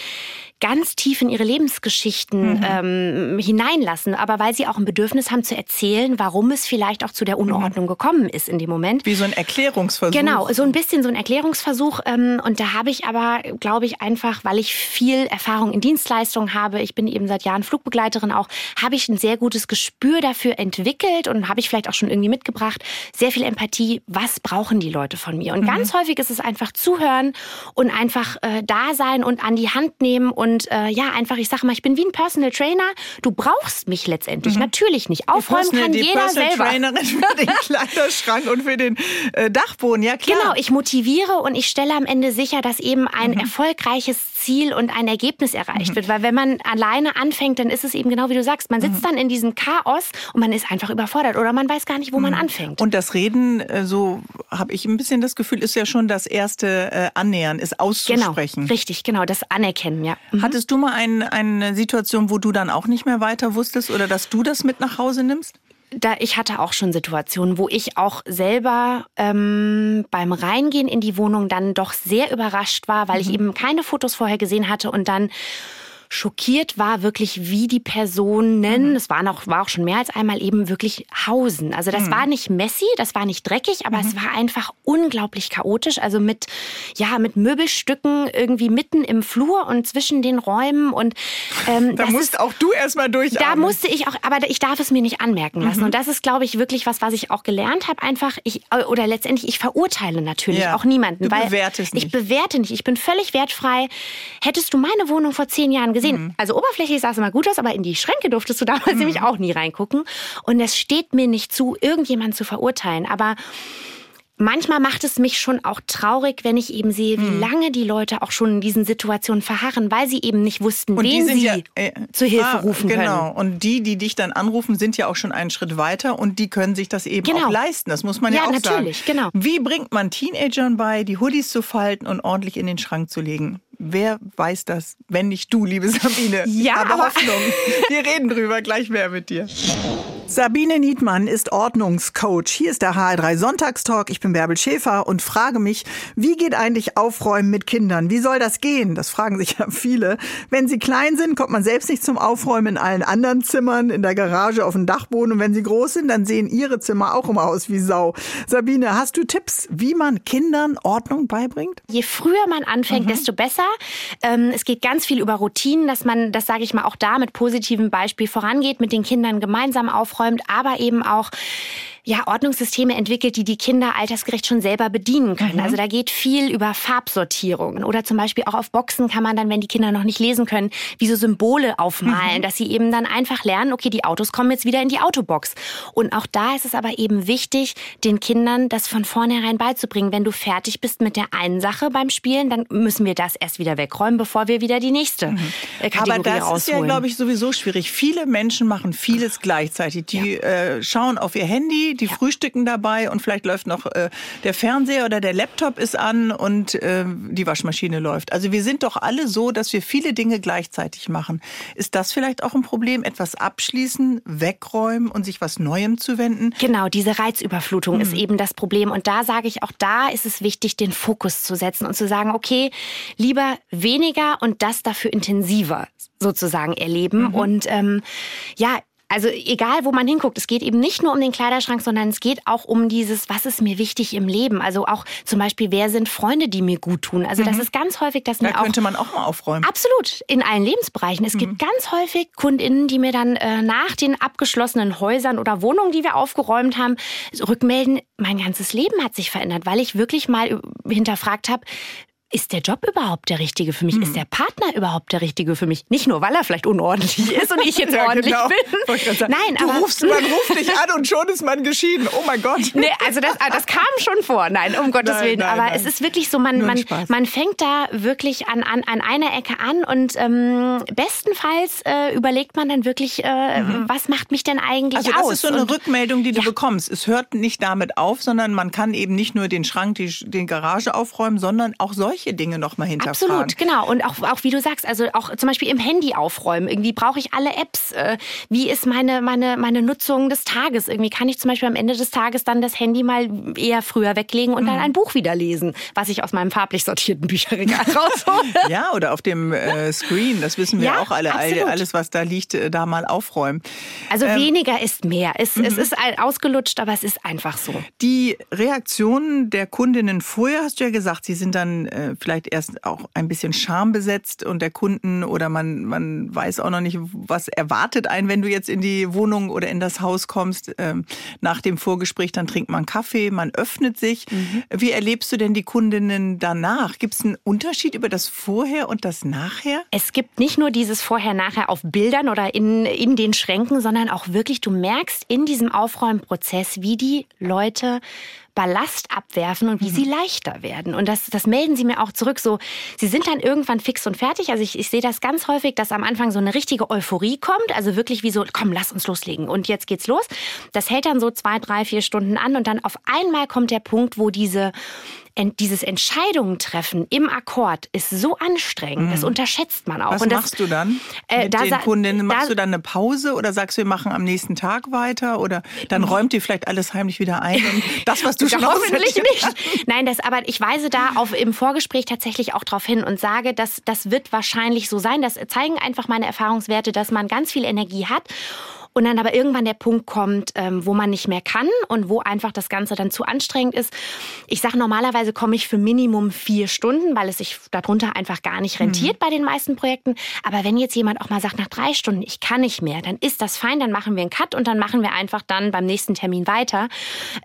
ganz tief in ihre Lebensgeschichten ähm, hineinlassen. Aber weil sie auch ein Bedürfnis haben zu erzählen, warum es vielleicht auch zu der Unordnung gekommen ist in dem Moment. Wie so ein Erklärungsversuch. Genau, so ein bisschen so ein Erklärungsversuch. Ähm, und da habe ich aber, glaube ich, einfach, weil ich viel Erfahrung in Dienstleistungen habe, ich bin eben seit Jahren Flugbegleiterin auch, habe ich ein sehr gutes Gespür dafür entwickelt und habe ich vielleicht auch schon irgendwie mitgebracht, sehr viel Empathie, was brauchen die Leute von mir. Und ganz häufig ist es einfach zuhören und einfach äh, da sein und an die Hand nehmen und äh, ja, einfach, ich sage mal, ich bin wie ein Personal Trainer. Du brauchst mich letztendlich, natürlich nicht. Aufräumen kann die jeder Personal selber. Trainerin für den [LAUGHS] Kleiderschrank und für den äh, Dachboden, ja klar. Genau, ich motiviere und ich stelle am Ende sicher, dass eben ein Mhm. erfolgreiches Ziel und ein Ergebnis erreicht wird. Weil wenn man alleine anfängt, dann ist es eben genau wie du sagst, man Mhm. sitzt dann in diesem Chaos und man ist einfach überfordert oder man weiß gar nicht, wo man anfängt. Mhm. Und das Reden, äh, so habe ich ein bisschen das Gefühl, ist ja schon das erste äh, Annähern, ist genau, auszusprechen. richtig, genau, das Anerkennen, ja. Mhm. Hattest du mal ein, eine Situation, wo du dann auch nicht mehr weiter wusstest oder dass du das mit nach Hause nimmst? da ich hatte auch schon Situationen, wo ich auch selber ähm, beim Reingehen in die Wohnung dann doch sehr überrascht war, weil Mhm. ich eben keine Fotos vorher gesehen hatte und dann schockiert war wirklich, wie die Personen, es waren auch, war auch schon mehr als einmal eben wirklich hausen. Also das war nicht messy, das war nicht dreckig, aber es war einfach unglaublich chaotisch. Also mit, ja, mit Möbelstücken irgendwie mitten im Flur und zwischen den Räumen und ähm, Da das musst ist, auch du erstmal durchatmen. da musste ich auch, aber ich darf es mir nicht anmerken Mhm. lassen. Und das ist, glaube ich, wirklich was, was ich auch gelernt habe. Einfach, ich, oder letztendlich, ich verurteile natürlich Ja. auch niemanden. Du weil bewertest Ich nicht. bewerte nicht. Ich bin völlig wertfrei. Hättest du meine Wohnung vor zehn Jahren gesehen, Mhm. also oberflächlich sah es immer gut aus, aber in die Schränke durftest du damals nämlich auch nie reingucken. Und es steht mir nicht zu, irgendjemanden zu verurteilen. Aber Manchmal macht es mich schon auch traurig, wenn ich eben sehe, wie Hm. lange die Leute auch schon in diesen Situationen verharren, weil sie eben nicht wussten, Und wen sie ja, äh, zur Hilfe ah, rufen können. Genau. Und die, die dich dann anrufen, sind ja auch schon einen Schritt weiter und die können sich das eben Genau. auch leisten. Das muss man ja, Ja, auch natürlich, sagen. genau. Wie bringt man Teenagern bei, die Hoodies zu falten und ordentlich in den Schrank zu legen? Wer weiß das, wenn nicht du, liebe Sabine? [LAUGHS] Ja, habe aber- Hoffnung. Wir reden drüber gleich mehr mit dir. Sabine Niedmann ist Ordnungscoach. Hier ist der HR3 Sonntagstalk. Ich bin Bärbel Schäfer und frage mich, wie geht eigentlich Aufräumen mit Kindern? Wie soll das gehen? Das fragen sich ja viele. Wenn sie klein sind, kommt man selbst nicht zum Aufräumen in allen anderen Zimmern, in der Garage, auf dem Dachboden. Und wenn sie groß sind, dann sehen ihre Zimmer auch immer aus wie Sau. Sabine, hast du Tipps, wie man Kindern Ordnung beibringt? Je früher man anfängt, desto besser. Ähm, es geht ganz viel über Routinen, dass man, das sage ich mal, auch da mit positivem Beispiel vorangeht, mit den Kindern gemeinsam aufräumt, aber eben auch ja, Ordnungssysteme entwickelt, die die Kinder altersgerecht schon selber bedienen können. Also da geht viel über Farbsortierungen oder zum Beispiel auch auf Boxen kann man dann, wenn die Kinder noch nicht lesen können, wie so Symbole aufmalen, dass sie eben dann einfach lernen, okay, die Autos kommen jetzt wieder in die Autobox. Und auch da ist es aber eben wichtig, den Kindern das von vornherein beizubringen. Wenn du fertig bist mit der einen Sache beim Spielen, dann müssen wir das erst wieder wegräumen, bevor wir wieder die nächste äh, Kategorie Aber das rausholen. ist ja, glaube ich, sowieso schwierig. Viele Menschen machen vieles gleichzeitig. Die äh, schauen auf ihr Handy, Handy, die ja. frühstücken dabei und vielleicht läuft noch äh, der Fernseher oder der Laptop ist an und äh, die Waschmaschine läuft. Also wir sind doch alle so, dass wir viele Dinge gleichzeitig machen. Ist das vielleicht auch ein Problem? Etwas abschließen, wegräumen und sich was Neuem zuwenden? Genau, diese Reizüberflutung mhm. ist eben das Problem. Und da sage ich auch, da ist es wichtig, den Fokus zu setzen und zu sagen, okay, lieber weniger und das dafür intensiver sozusagen erleben. Mhm. Und ähm, ja, also egal, wo man hinguckt, es geht eben nicht nur um den Kleiderschrank, sondern es geht auch um dieses, was ist mir wichtig im Leben. Also auch zum Beispiel, wer sind Freunde, die mir gut tun. Also mhm. das ist ganz häufig, dass mir da könnte man auch mal aufräumen. Absolut, in allen Lebensbereichen. Es mhm. gibt ganz häufig KundInnen, die mir dann äh, nach den abgeschlossenen Häusern oder Wohnungen, die wir aufgeräumt haben, rückmelden, mein ganzes Leben hat sich verändert, weil ich wirklich mal hinterfragt habe, ist der Job überhaupt der richtige für mich? Hm. Ist der Partner überhaupt der richtige für mich? Nicht nur, weil er vielleicht unordentlich [LAUGHS] ist und ich jetzt ja, ordentlich genau. bin. Nein, du aber rufst, man [LAUGHS] ruft dich an und schon ist man geschieden. Oh mein Gott. Nee, also das, das kam schon vor. Nein, um Gottes nein, Willen. Nein, aber nein. es ist wirklich so, man, man, man fängt da wirklich an, an, an einer Ecke an und ähm, bestenfalls äh, überlegt man dann wirklich, äh, mhm. was macht mich denn eigentlich also aus? Also das ist so eine und, Rückmeldung, die du ja. bekommst. Es hört nicht damit auf, sondern man kann eben nicht nur den Schrank, die, den Garage aufräumen, sondern auch solche solche Dinge noch mal hinterfragen. Absolut, genau. Und auch, auch wie du sagst, also auch zum Beispiel im Handy aufräumen. Irgendwie brauche ich alle Apps. Äh, wie ist meine, meine, meine Nutzung des Tages? Irgendwie kann ich zum Beispiel am Ende des Tages dann das Handy mal eher früher weglegen und mhm. dann ein Buch wieder lesen, was ich aus meinem farblich sortierten Bücherregal [LAUGHS] raushole. [LAUGHS] ja, oder auf dem äh, Screen. Das wissen wir ja, auch alle. Absolut. Alles, was da liegt, äh, da mal aufräumen. Also ähm, weniger ist mehr. Es, mhm. es ist ausgelutscht, aber es ist einfach so. Die Reaktionen der Kundinnen vorher, hast du ja gesagt, sie sind dann äh, vielleicht erst auch ein bisschen schambesetzt und der Kunden oder man, man weiß auch noch nicht, was erwartet einen, wenn du jetzt in die Wohnung oder in das Haus kommst. Ähm, nach dem Vorgespräch, dann trinkt man Kaffee, man öffnet sich. Mhm. Wie erlebst du denn die Kundinnen danach? Gibt es einen Unterschied über das Vorher und das Nachher? Es gibt nicht nur dieses Vorher-Nachher auf Bildern oder in, in den Schränken, sondern auch wirklich, du merkst in diesem Aufräumprozess, wie die Leute Ballast abwerfen und wie mhm. sie leichter werden. Und das, das melden sie mir auch zurück. So, sie sind dann irgendwann fix und fertig. Also ich, ich sehe das ganz häufig, dass am Anfang so eine richtige Euphorie kommt. Also wirklich wie so, komm, lass uns loslegen. Und jetzt geht's los. Das hält dann so zwei, drei, vier Stunden an. Und dann auf einmal kommt der Punkt, wo diese dieses Entscheidungen treffen im Akkord ist so anstrengend. Mhm. Das unterschätzt man auch. Was und das, machst du dann äh, mit da, den Kundinnen? Machst da, du dann eine Pause oder sagst du, wir machen am nächsten Tag weiter oder dann räumt ihr vielleicht alles heimlich wieder ein [LAUGHS] das, was du schon Hoffentlich nicht. Nein, das, aber ich weise da auf, im Vorgespräch tatsächlich auch darauf hin und sage, dass das wird wahrscheinlich so sein. Das zeigen einfach meine Erfahrungswerte, dass man ganz viel Energie hat und dann aber irgendwann der Punkt kommt, ähm, wo man nicht mehr kann und wo einfach das Ganze dann zu anstrengend ist. Ich sage, normalerweise komme ich für Minimum vier Stunden, weil es sich darunter einfach gar nicht rentiert mhm. bei den meisten Projekten. Aber wenn jetzt jemand auch mal sagt, nach drei Stunden, ich kann nicht mehr, dann ist das fein, dann machen wir einen Cut und dann machen wir einfach dann beim nächsten Termin weiter.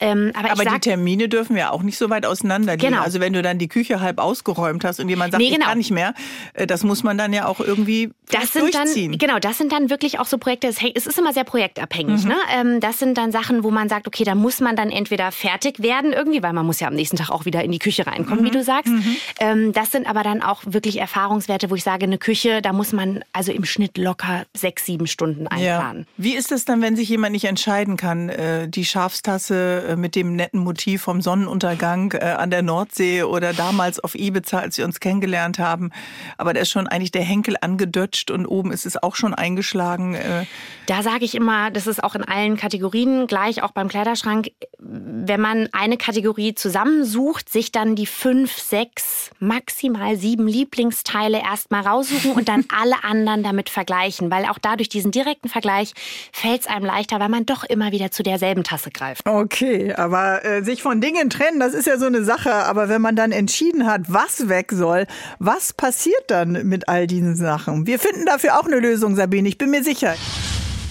Ähm, aber, aber sag, die Termine dürfen ja auch nicht so weit auseinander liegen. Genau. Also wenn du dann die Küche halb ausgeräumt hast und jemand sagt, nee, genau. ich kann nicht mehr, äh, das muss man dann ja auch irgendwie das sind durchziehen. Dann, genau, das sind dann wirklich auch so Projekte, es ist immer sehr projektabhängig. Mhm. Ne? Ähm, das sind dann Sachen, wo man sagt, okay, da muss man dann entweder fertig werden irgendwie, weil man muss ja am nächsten Tag auch wieder in die Küche reinkommen, mhm. wie du sagst. Mhm. Ähm, das sind aber dann auch wirklich Erfahrungswerte, wo ich sage, eine Küche, da muss man also im Schnitt locker sechs, sieben Stunden einplanen. Ja. Wie ist es dann, wenn sich jemand nicht entscheiden kann? Äh, die Schafstasse äh, mit dem netten Motiv vom Sonnenuntergang äh, an der Nordsee oder damals auf Ibiza, als wir uns kennengelernt haben. Aber da ist schon eigentlich der Henkel angedutscht und oben ist es auch schon eingeschlagen. Da sage ich immer, das ist auch in allen Kategorien gleich, auch beim Kleiderschrank, wenn man eine Kategorie zusammensucht, sich dann die fünf, sechs, maximal sieben Lieblingsteile erstmal raussuchen und dann [LAUGHS] alle anderen damit vergleichen, weil auch dadurch diesen direkten Vergleich fällt es einem leichter, weil man doch immer wieder zu derselben Tasse greift. Okay, aber äh, sich von Dingen trennen, das ist ja so eine Sache, aber wenn man dann entschieden hat, was weg soll, was passiert dann mit all diesen Sachen? Wir finden dafür auch eine Lösung, Sabine, ich bin mir sicher.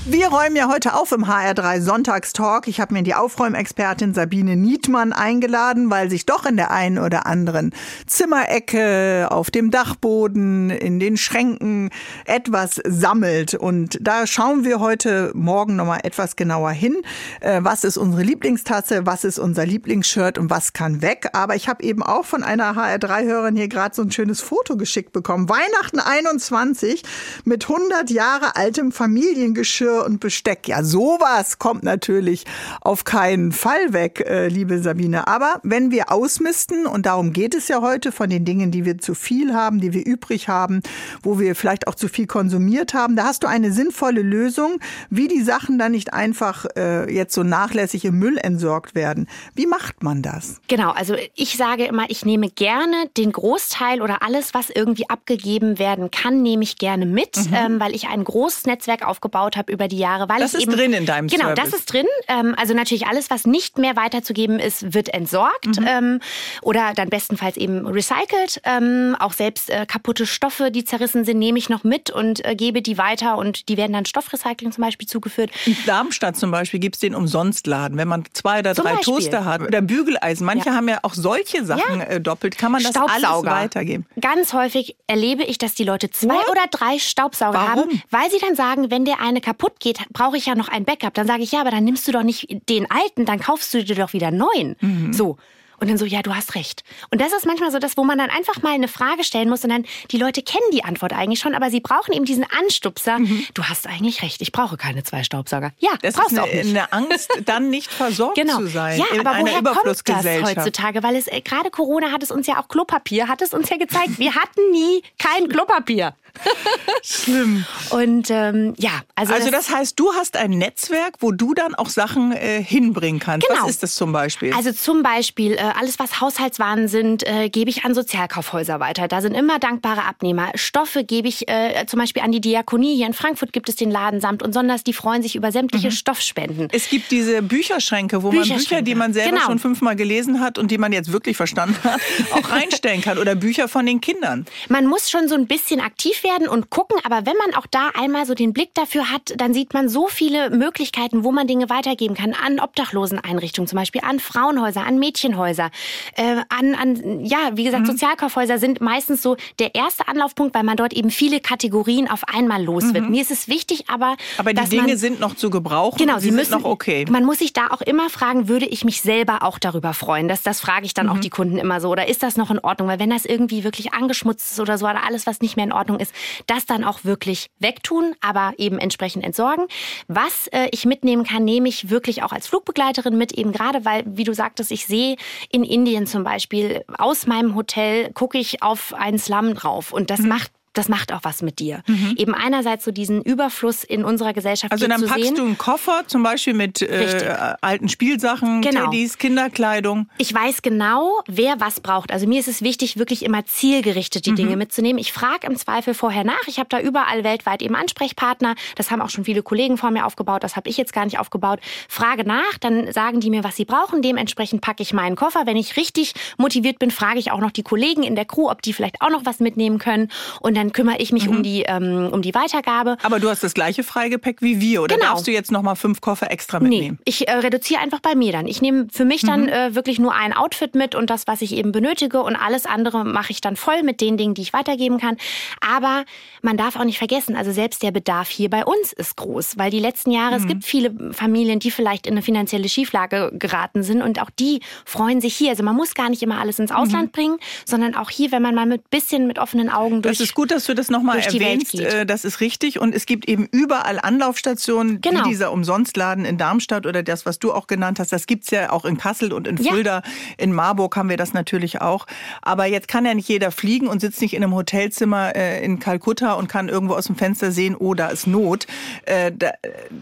Wir räumen ja heute auf im HR3 Sonntagstalk. Ich habe mir die Aufräumexpertin Sabine Nietmann eingeladen, weil sich doch in der einen oder anderen Zimmerecke, auf dem Dachboden, in den Schränken etwas sammelt. Und da schauen wir heute Morgen nochmal etwas genauer hin. Äh, was ist unsere Lieblingstasse? Was ist unser Lieblingsshirt? Und was kann weg? Aber ich habe eben auch von einer HR3-Hörerin hier gerade so ein schönes Foto geschickt bekommen. Weihnachten 21 mit 100 Jahre altem Familiengeschirr Geschirr und Besteck. Ja, sowas kommt natürlich auf keinen Fall weg, äh, liebe Sabine. Aber wenn wir ausmisten, und darum geht es ja heute, von den Dingen, die wir zu viel haben, die wir übrig haben, wo wir vielleicht auch zu viel konsumiert haben, da hast du eine sinnvolle Lösung, wie die Sachen dann nicht einfach äh, jetzt so nachlässig im Müll entsorgt werden. Wie macht man das? Genau, also ich sage immer, ich nehme gerne den Großteil oder alles, was irgendwie abgegeben werden kann, nehme ich gerne mit, mhm. ähm, weil ich ein großes Netzwerk aufgebaut habe über die Jahre. Weil das ist eben, drin in deinem Genau, Service. das ist drin. Ähm, also natürlich alles, was nicht mehr weiterzugeben ist, wird entsorgt mhm. ähm, oder dann bestenfalls eben recycelt. Ähm, auch selbst äh, kaputte Stoffe, die zerrissen sind, nehme ich noch mit und äh, gebe die weiter und die werden dann Stoffrecycling zum Beispiel zugeführt. In Darmstadt zum Beispiel gibt es den Umsonstladen. Wenn man zwei oder drei Toaster hat oder Bügeleisen, manche ja. haben ja auch solche Sachen ja. äh, doppelt, kann man das alles weitergeben. Ganz häufig erlebe ich, dass die Leute zwei What? oder drei Staubsauger Warum? haben, weil sie dann sagen, wenn der eine kaputt geht, brauche ich ja noch ein Backup. Dann sage ich, ja, aber dann nimmst du doch nicht den alten, dann kaufst du dir doch wieder einen neuen. Mhm. So. Und dann so, ja, du hast recht. Und das ist manchmal so das, wo man dann einfach mal eine Frage stellen muss und dann, die Leute kennen die Antwort eigentlich schon, aber sie brauchen eben diesen Anstupser. Mhm. Du hast eigentlich recht, ich brauche keine zwei Staubsauger. Ja, das brauchst ist eine, auch nicht. eine Angst, dann nicht versorgt genau. zu sein. Ja, aber woher kommt das heutzutage? Weil es äh, gerade Corona hat es uns ja auch Klopapier, hat es uns ja gezeigt. Wir hatten nie kein Klopapier. [LAUGHS] Schlimm. Und ähm, ja, also. Also das, das, heißt, du hast ein Netzwerk, wo du dann auch Sachen äh, hinbringen kannst. Genau. Was ist das zum Beispiel? Also zum Beispiel äh, alles, was Haushaltswaren sind, äh, gebe ich an Sozialkaufhäuser weiter. Da sind immer dankbare Abnehmer. Stoffe gebe ich äh, zum Beispiel an die Diakonie. Hier in Frankfurt gibt es den Laden samt und Sonders. Die freuen sich über sämtliche mhm. Stoffspenden. Es gibt diese Bücherschränke, wo man Bücher, die man selber genau. schon fünfmal gelesen hat und die man jetzt wirklich verstanden hat, [LAUGHS] auch reinstellen kann. Oder Bücher von den Kindern. Man muss schon so ein bisschen aktiv werden und gucken, aber wenn man auch da einmal so den Blick dafür hat, dann sieht man so viele Möglichkeiten, wo man Dinge weitergeben kann. An Obdachloseneinrichtungen zum Beispiel, an Frauenhäuser, an Mädchenhäuser, äh, an, an, ja, wie gesagt, mhm. Sozialkaufhäuser sind meistens so der erste Anlaufpunkt, weil man dort eben viele Kategorien auf einmal los wird. Mhm. Mir ist es wichtig, aber. Aber die Dinge man, sind noch zu gebrauchen. Genau, sie, müssen, noch okay. Man muss sich da auch immer fragen, würde ich mich selber auch darüber freuen? Das, das frage ich dann mhm. auch die Kunden immer so. Oder ist das noch in Ordnung? Weil wenn das irgendwie wirklich angeschmutzt ist oder so, oder alles, was nicht mehr in Ordnung ist, das dann auch wirklich wegtun, aber eben entsprechend entsorgen. Was äh, ich mitnehmen kann, nehme ich wirklich auch als Flugbegleiterin mit, eben gerade weil, wie du sagtest, ich sehe in Indien zum Beispiel aus meinem Hotel, gucke ich auf einen Slum drauf und das mhm. macht das macht auch was mit dir. Mhm. Eben einerseits so diesen Überfluss in unserer Gesellschaft Also dann zu packst sehen. du einen Koffer zum Beispiel mit äh, alten Spielsachen, genau. Teddys, Kinderkleidung. Ich weiß genau, wer was braucht. Also mir ist es wichtig, wirklich immer zielgerichtet die mhm. Dinge mitzunehmen. Ich frage im Zweifel vorher nach. Ich habe da überall weltweit eben Ansprechpartner. Das haben auch schon viele Kollegen vor mir aufgebaut. Das habe ich jetzt gar nicht aufgebaut. Frage nach, dann sagen die mir, was sie brauchen. Dementsprechend packe ich meinen Koffer. Wenn ich richtig motiviert bin, frage ich auch noch die Kollegen in der Crew, ob die vielleicht auch noch was mitnehmen können. Und dann kümmere ich mich mhm. um, die, ähm, um die Weitergabe. Aber du hast das gleiche Freigepäck wie wir, oder genau. darfst du jetzt noch mal fünf Koffer extra mitnehmen? Nee, ich äh, reduziere einfach bei mir dann. Ich nehme für mich dann mhm. äh, wirklich nur ein Outfit mit und das, was ich eben benötige und alles andere mache ich dann voll mit den Dingen, die ich weitergeben kann. Aber man darf auch nicht vergessen, also selbst der Bedarf hier bei uns ist groß, weil die letzten Jahre, mhm. es gibt viele Familien, die vielleicht in eine finanzielle Schieflage geraten sind und auch die freuen sich hier. Also man muss gar nicht immer alles ins Ausland mhm. bringen, sondern auch hier, wenn man mal mit bisschen mit offenen Augen durch Das ist gut, dass du das nochmal erwähnst. Äh, das ist richtig. Und es gibt eben überall Anlaufstationen, genau. wie dieser Umsonstladen in Darmstadt oder das, was du auch genannt hast. Das gibt es ja auch in Kassel und in Fulda. Ja. In Marburg haben wir das natürlich auch. Aber jetzt kann ja nicht jeder fliegen und sitzt nicht in einem Hotelzimmer äh, in Kalkutta und kann irgendwo aus dem Fenster sehen, oh, da ist Not. Äh,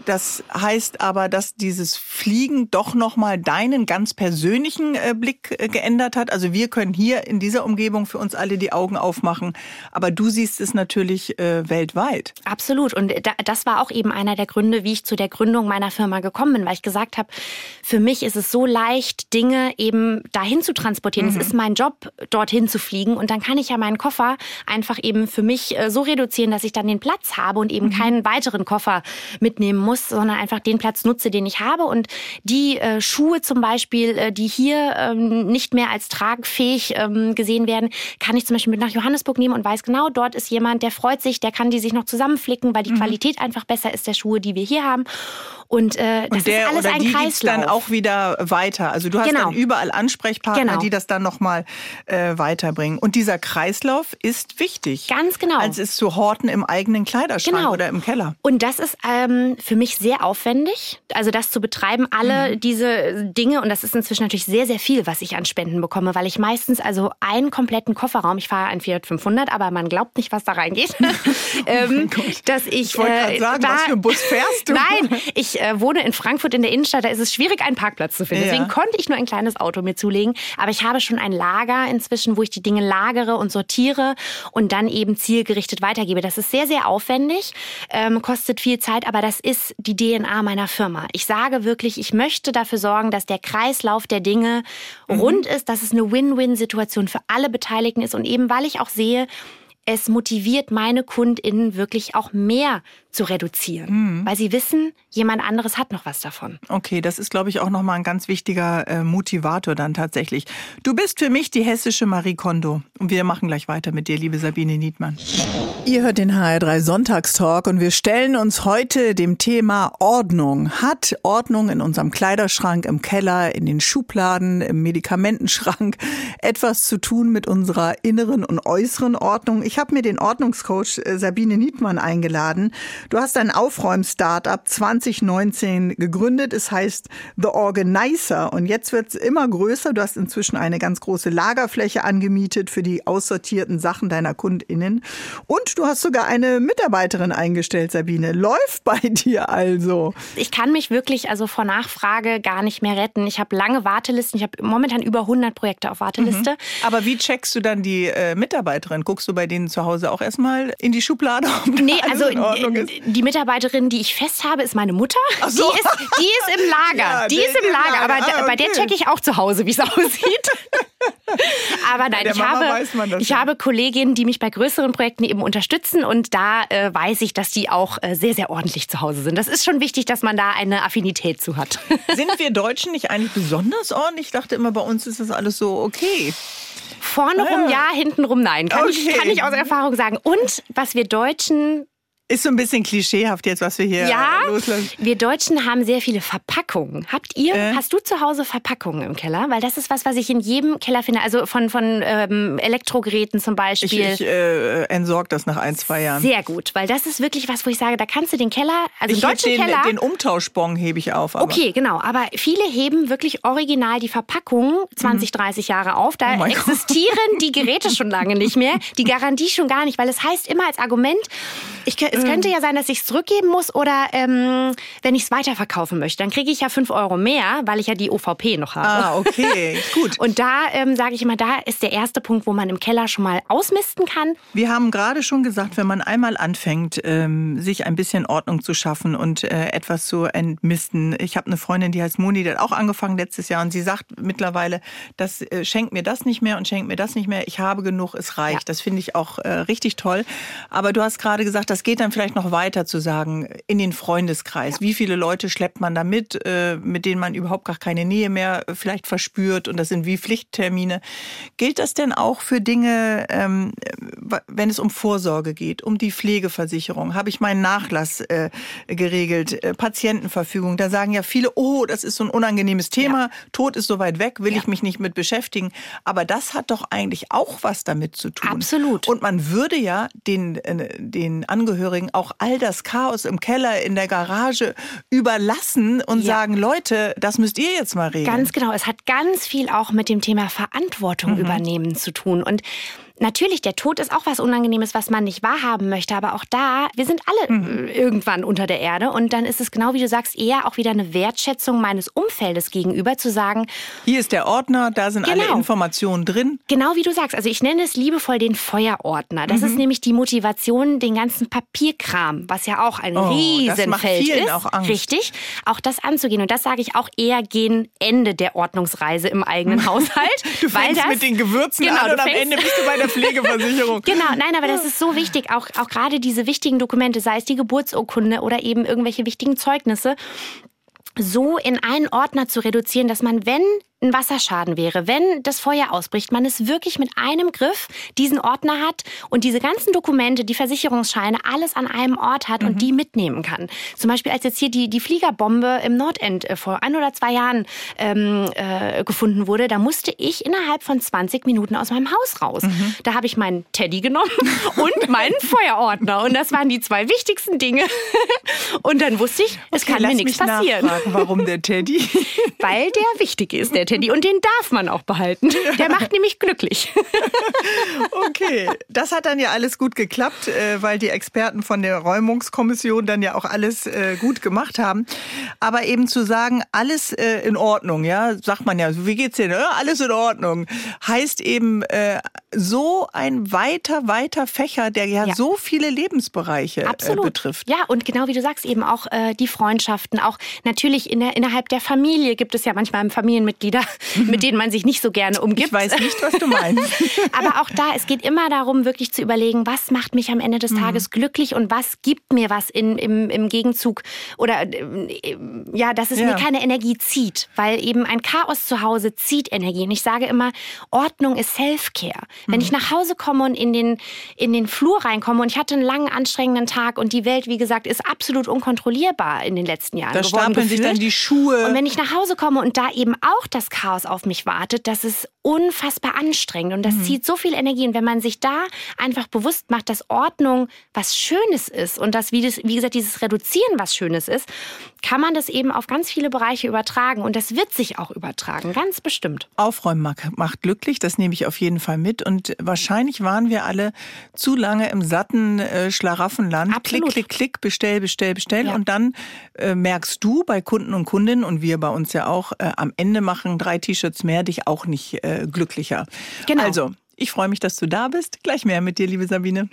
das heißt aber, dass dieses Fliegen doch nochmal deinen ganz persönlichen Blick geändert hat. Also wir können hier in dieser Umgebung für uns alle die Augen aufmachen. Aber du siehst es natürlich äh, weltweit. Absolut. Und das war auch eben einer der Gründe, wie ich zu der Gründung meiner Firma gekommen bin, weil ich gesagt habe, für mich ist es so leicht, Dinge eben dahin zu transportieren. Mhm. Es ist mein Job, dorthin zu fliegen. Und dann kann ich ja meinen Koffer einfach eben für mich äh, so reduzieren, dass ich dann den Platz habe und eben mhm. keinen weiteren Koffer mitnehmen muss, sondern einfach den Platz nutze, den ich habe. Und die äh, Schuhe zum Beispiel, äh, die hier ähm, nicht mehr als tragfähig ähm, gesehen werden, kann ich zum Beispiel mit nach Johannesburg nehmen und weiß genau, dort dort ist jemand, der freut sich, der kann die sich noch zusammenflicken, weil die mhm. Qualität einfach besser ist der Schuhe, die wir hier haben. Und, äh, das und der, ist alles oder ein die Kreislauf. dann auch wieder weiter. Also du hast Genau. dann überall Ansprechpartner, Genau. die das dann nochmal äh, weiterbringen. Und dieser Kreislauf ist wichtig. Ganz genau. Als es zu horten im eigenen Kleiderschrank Genau. oder im Keller. Und das ist ähm, für mich sehr aufwendig, also das zu betreiben, alle diese Dinge. Und das ist inzwischen natürlich sehr, sehr viel, was ich an Spenden bekomme, weil ich meistens also einen kompletten Kofferraum, ich fahre ein Fiat 500, aber man glaubt nicht, was da reingeht, [LAUGHS] [LAUGHS] ähm, dass ich, Ich wollte gerade äh, sagen, da, was für ein Bus fährst du? Nein, ich äh, wohne in Frankfurt in der Innenstadt, da ist es schwierig, einen Parkplatz zu finden. Ja. Deswegen konnte ich nur ein kleines Auto mir zulegen. Aber ich habe schon ein Lager inzwischen, wo ich die Dinge lagere und sortiere und dann eben zielgerichtet weitergebe. Das ist sehr, sehr aufwendig, ähm, kostet viel Zeit, aber das ist die DNA meiner Firma. Ich sage wirklich, ich möchte dafür sorgen, dass der Kreislauf der Dinge rund ist, dass es eine Win-Win-Situation für alle Beteiligten ist. Und eben weil ich auch sehe, es motiviert meine KundInnen wirklich auch mehr zu reduzieren, weil sie wissen, jemand anderes hat noch was davon. Okay, das ist, glaube ich, auch nochmal ein ganz wichtiger äh, Motivator dann tatsächlich. Du bist für mich die hessische Marie Kondo. Und wir machen gleich weiter mit dir, liebe Sabine Niedmann. Ihr hört den HR3 Sonntagstalk und wir stellen uns heute dem Thema Ordnung. Hat Ordnung in unserem Kleiderschrank, im Keller, in den Schubladen, im Medikamentenschrank [LAUGHS] etwas zu tun mit unserer inneren und äußeren Ordnung? Ich habe mir den Ordnungscoach äh, Sabine Niedmann eingeladen. Du hast ein Aufräum-Startup 2019 gegründet. Es heißt The Organizer und jetzt wird es immer größer. Du hast inzwischen eine ganz große Lagerfläche angemietet für die aussortierten Sachen deiner KundInnen. Und du hast sogar eine Mitarbeiterin eingestellt, Sabine. Läuft bei [LAUGHS] dir also. Ich kann mich wirklich also vor Nachfrage gar nicht mehr retten. Ich habe lange Wartelisten. Ich habe momentan über 100 Projekte auf Warteliste. Aber wie checkst du dann die äh, Mitarbeiterin? Guckst du bei denen zu Hause auch erstmal in die Schublade, da Nee, also die Mitarbeiterin, die ich fest habe, ist meine Mutter. Ach so. Die, ist, die ist im Lager. Ja, die ist im Lager. Lager. Aber Ah, bei der okay. checke ich auch zu Hause, wie es [LAUGHS] aussieht. Aber nein, ich, habe, ich habe Kolleginnen, die mich bei größeren Projekten eben unterstützen und da äh, weiß ich, dass die auch äh, sehr, sehr ordentlich zu Hause sind. Das ist schon wichtig, dass man da eine Affinität zu hat. Sind wir Deutschen nicht eigentlich besonders ordentlich? Ich dachte immer, bei uns ist das alles so okay. Vorne rum Ah, ja. hinten rum nein. Kann, ich, Okay. kann ich aus Erfahrung sagen. Und was wir Deutschen Ist so ein bisschen klischeehaft jetzt, was wir hier Ja, loslassen. wir Deutschen haben sehr viele Verpackungen. Habt ihr, Äh? hast du zu Hause Verpackungen im Keller? Weil das ist was, was ich in jedem Keller finde. Also von, von ähm, Elektrogeräten zum Ich, Beispiel. ich äh, entsorge das nach ein, zwei Jahren. sehr gut, weil das ist wirklich was, wo ich sage, da kannst du den Keller, also ich deutschen den, Keller. den Umtauschbon hebe ich auf. Aber. Okay, genau. Aber viele heben wirklich original die Verpackung 20, 30 Jahre auf. Da Mhm. Oh existieren die Geräte schon lange nicht mehr. Die Garantie schon gar nicht, weil es heißt immer als Argument, ich, Mhm. Es könnte ja sein, dass ich es zurückgeben muss oder ähm, wenn ich es weiterverkaufen möchte, dann kriege ich ja 5 Euro mehr, weil ich ja die OVP noch habe. Ah, okay, [LAUGHS] gut. Und da ähm, sage ich immer, da ist der erste Punkt, wo man im Keller schon mal ausmisten kann. Wir haben gerade schon gesagt, wenn man einmal anfängt, ähm, sich ein bisschen Ordnung zu schaffen und äh, etwas zu entmisten. Ich habe eine Freundin, die heißt Moni, die hat auch angefangen letztes Jahr und sie sagt mittlerweile, das äh, schenkt mir das nicht mehr und schenkt mir das nicht mehr. Ich habe genug, es reicht. Ja. Das finde ich auch äh, richtig toll. Aber du hast gerade gesagt, das geht dann vielleicht noch weiter zu sagen in den Freundeskreis. Wie viele Leute schleppt man da mit, äh, mit denen man überhaupt gar keine Nähe mehr äh, vielleicht verspürt und das sind wie Pflichttermine. Gilt das denn auch für Dinge, ähm, äh, wenn es um Vorsorge geht, um die Pflegeversicherung? Habe ich meinen Nachlass äh, geregelt? Patientenverfügung? Da sagen ja viele, oh, das ist so ein unangenehmes Thema. Tod ist so weit weg, will ich mich nicht mit beschäftigen. Aber das hat doch eigentlich auch was damit zu tun. Absolut. Und man würde ja den, den Angehörigen auch all das Chaos im Keller, in der Garage überlassen und Ja. sagen, Leute, das müsst ihr jetzt mal regeln. Ganz genau. Es hat ganz viel auch mit dem Thema Verantwortung übernehmen zu tun. Und Natürlich, der Tod ist auch was Unangenehmes, was man nicht wahrhaben möchte, aber auch da, wir sind alle äh, irgendwann unter der Erde und dann ist es genau wie du sagst, eher auch wieder eine Wertschätzung meines Umfeldes gegenüber, zu sagen, Hier ist der Ordner, da sind alle Genau. Informationen drin. Genau wie du sagst. Also ich nenne es liebevoll den Feuerordner. Das Mhm. ist nämlich die Motivation, den ganzen Papierkram, was ja auch ein Oh, das macht Riesenfeld ist. auch Angst. Richtig. Auch das anzugehen. Und das sage ich auch eher gegen Ende der Ordnungsreise im eigenen [LAUGHS] Haushalt. Du weil fängst das, mit den Gewürzen genau, an und am Ende bist du bei der [LAUGHS] Pflegeversicherung. [LAUGHS] Genau, nein, aber das ist so wichtig, auch, auch gerade diese wichtigen Dokumente, sei es die Geburtsurkunde oder eben irgendwelche wichtigen Zeugnisse, so in einen Ordner zu reduzieren, dass man, wenn ein Wasserschaden wäre, wenn das Feuer ausbricht, man es wirklich mit einem Griff diesen Ordner hat und diese ganzen Dokumente, die Versicherungsscheine, alles an einem Ort hat mhm. und die mitnehmen kann. Zum Beispiel als jetzt hier die, die Fliegerbombe im Nordend äh, vor ein oder zwei Jahren ähm, äh, gefunden wurde, da musste ich innerhalb von 20 Minuten aus meinem Haus raus. Mhm. Da habe ich meinen Teddy genommen [LAUGHS] und meinen Feuerordner und das waren die zwei wichtigsten Dinge. und dann wusste ich, es okay, kann mir nichts passieren. Warum der Teddy? [LAUGHS] Weil der wichtig ist, der Teddy und den darf man auch behalten. [LAUGHS] Der macht nämlich glücklich. okay, das hat dann ja alles gut geklappt, äh, weil die Experten von der Räumungskommission dann ja auch alles äh, gut gemacht haben. Aber eben zu sagen, alles äh, in Ordnung, ja, sagt man ja, wie geht's dir? Ja, alles in Ordnung. Heißt eben so ein weiter, weiter Fächer, der ja, ja. so viele Lebensbereiche Absolut. betrifft. Ja, und genau wie du sagst, eben auch die Freundschaften, auch natürlich in der, innerhalb der Familie gibt es ja manchmal Familienmitglieder, mit denen man sich nicht so gerne umgibt. Ich weiß nicht, was du meinst. [LAUGHS] Aber auch da, es geht immer darum, wirklich zu überlegen, was macht mich am Ende des mhm. Tages glücklich und was gibt mir was in, im, im Gegenzug oder äh, ja, dass es ja. mir keine Energie zieht, weil eben ein Chaos zu Hause zieht Energie. Und ich sage immer, Ordnung ist Self-Care. Wenn mhm. ich nach Hause komme und in den, in den Flur reinkomme und ich hatte einen langen, anstrengenden Tag und die Welt, wie gesagt, ist absolut unkontrollierbar in den letzten Jahren. Da geworden, stapeln gefühlt. sich dann die Schuhe. Und wenn ich nach Hause komme und da eben auch das Chaos auf mich wartet, das ist unfassbar anstrengend und das mhm. zieht so viel Energie. Und wenn man sich da einfach bewusst macht, dass Ordnung was Schönes ist und dass, wie, das, wie gesagt, dieses Reduzieren was Schönes ist, kann man das eben auf ganz viele Bereiche übertragen. Und das wird sich auch übertragen, ganz bestimmt. Aufräumen macht glücklich, das nehme ich auf jeden Fall mit. Und wahrscheinlich waren wir alle zu lange im satten äh, Schlaraffenland. Absolut. Klick, klick, klick, bestell, bestell, bestell. Ja. Und dann äh, merkst du bei Kunden und Kundinnen und wir bei uns ja auch, äh, am Ende machen drei T-Shirts mehr dich auch nicht äh, glücklicher. Genau. Also, ich freue mich, dass du da bist. Gleich mehr mit dir, liebe Sabine.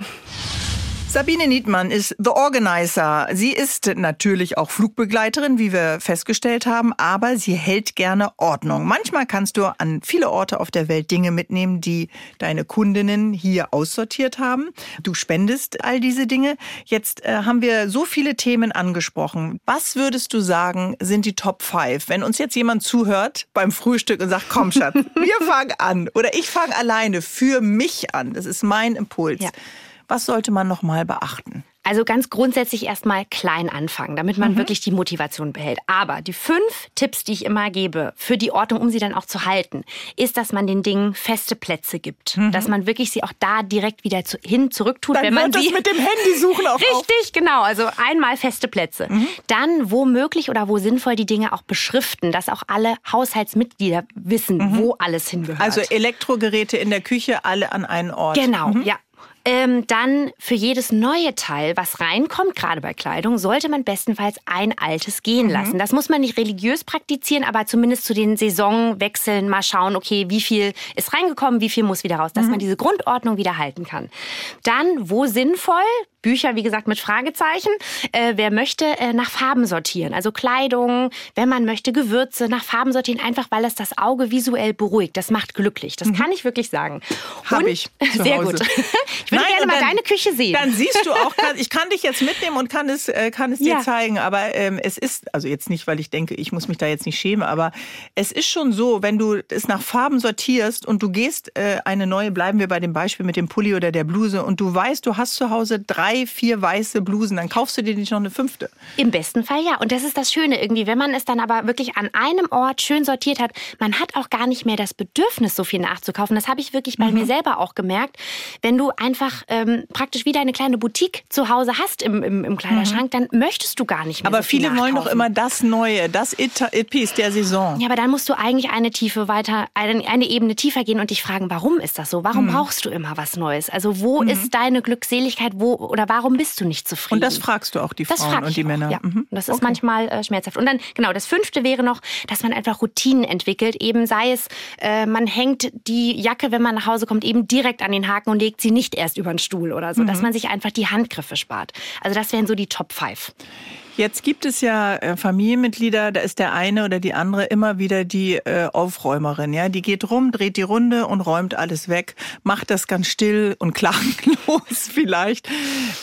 Sabine Niedmann ist The Organizer. Sie ist natürlich auch Flugbegleiterin, wie wir festgestellt haben, aber sie hält gerne Ordnung. Manchmal kannst du an viele Orte auf der Welt Dinge mitnehmen, die deine Kundinnen hier aussortiert haben. Du spendest all diese Dinge. Jetzt äh, haben wir so viele Themen angesprochen. Was würdest du sagen, sind die Top 5? Wenn uns jetzt jemand zuhört beim Frühstück und sagt, komm Schatz, [LAUGHS] wir fangen an oder ich fange alleine für mich an. Das ist mein Impuls. Ja. Was sollte man noch mal beachten? Also ganz grundsätzlich erstmal klein anfangen, damit man mhm. wirklich die Motivation behält. Aber die fünf Tipps, die ich immer gebe für die Ordnung, um sie dann auch zu halten, ist, dass man den Dingen feste Plätze gibt. Mhm. Dass man wirklich sie auch da direkt wieder zu, hin zurücktut, dann wenn man sie. Das mit dem Handy suchen auch [LAUGHS] Richtig, auf. genau. Also einmal feste Plätze. Mhm. Dann, wo möglich oder wo sinnvoll, die Dinge auch beschriften, dass auch alle Haushaltsmitglieder wissen, mhm. wo alles hingehört. Also Elektrogeräte in der Küche alle an einen Ort. Genau, mhm. ja. Ähm, dann für jedes neue Teil, was reinkommt, gerade bei Kleidung, sollte man bestenfalls ein altes gehen mhm. lassen. Das muss man nicht religiös praktizieren, aber zumindest zu den Saisonwechseln mal schauen, okay, wie viel ist reingekommen, wie viel muss wieder raus, dass mhm. man diese Grundordnung wieder halten kann. Dann, wo sinnvoll, Bücher, wie gesagt, mit Fragezeichen. Äh, wer möchte, äh, nach Farben sortieren. Also Kleidung, wenn man möchte, Gewürze nach Farben sortieren, einfach weil es das Auge visuell beruhigt. Das macht glücklich. Das mhm. kann ich wirklich sagen. Habe ich. sehr Hause. gut. [LAUGHS] Ich würde Nein, gerne mal dann, deine Küche sehen. Dann siehst du auch, [LAUGHS] kann, ich kann dich jetzt mitnehmen und kann es, äh, kann es ja. dir zeigen. Aber ähm, es ist, also jetzt nicht, weil ich denke, ich muss mich da jetzt nicht schämen, aber es ist schon so, wenn du es nach Farben sortierst und du gehst äh, eine neue, bleiben wir bei dem Beispiel mit dem Pulli oder der Bluse und du weißt, du hast zu Hause drei drei, vier weiße Blusen, dann kaufst du dir nicht noch eine fünfte. Im besten Fall ja. Und das ist das Schöne irgendwie, wenn man es dann aber wirklich an einem Ort schön sortiert hat, man hat auch gar nicht mehr das Bedürfnis, so viel nachzukaufen. Das habe ich wirklich bei mhm. mir selber auch gemerkt. Wenn du einfach ähm, praktisch wie deine kleine Boutique zu Hause hast im, im, im Kleiderschrank, mhm. dann möchtest du gar nicht mehr. Aber so viele wollen doch immer das Neue, das It-Piece der Saison. Ja, aber dann musst du eigentlich eine Tiefe weiter, eine, eine Ebene tiefer gehen und dich fragen, warum ist das so? Warum mhm. brauchst du immer was Neues? Also wo mhm. ist deine Glückseligkeit? Wo oder warum bist du nicht zufrieden? Und das fragst du auch die Frauen und die auch, Männer. Ja. Mhm. Das ist okay. manchmal äh, schmerzhaft. Und dann, genau, das fünfte wäre noch, dass man einfach Routinen entwickelt. Eben sei es, äh, man hängt die Jacke, wenn man nach Hause kommt, eben direkt an den Haken und legt sie nicht erst über den Stuhl oder so, mhm. dass man sich einfach die Handgriffe spart. Also das wären so die Top 5. Jetzt gibt es ja äh, Familienmitglieder, da ist der eine oder die andere immer wieder die äh, Aufräumerin. Ja, die geht rum, dreht die Runde und räumt alles weg, macht das ganz still und [LAUGHS] klanglos vielleicht.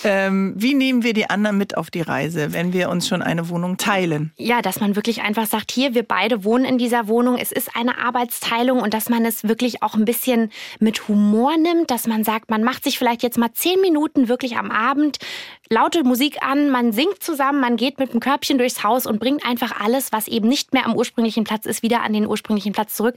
Ähm, wie nehmen wir die anderen mit auf die Reise, wenn wir uns schon eine Wohnung teilen? Ja, dass man wirklich einfach sagt, hier, wir beide wohnen in dieser Wohnung. Es ist eine Arbeitsteilung und dass man es wirklich auch ein bisschen mit Humor nimmt, dass man sagt, man macht sich vielleicht jetzt mal zehn Minuten wirklich am Abend laute Musik an, man singt zusammen, man geht mit dem Körbchen durchs Haus und bringt einfach alles, was eben nicht mehr am ursprünglichen Platz ist, wieder an den ursprünglichen Platz zurück.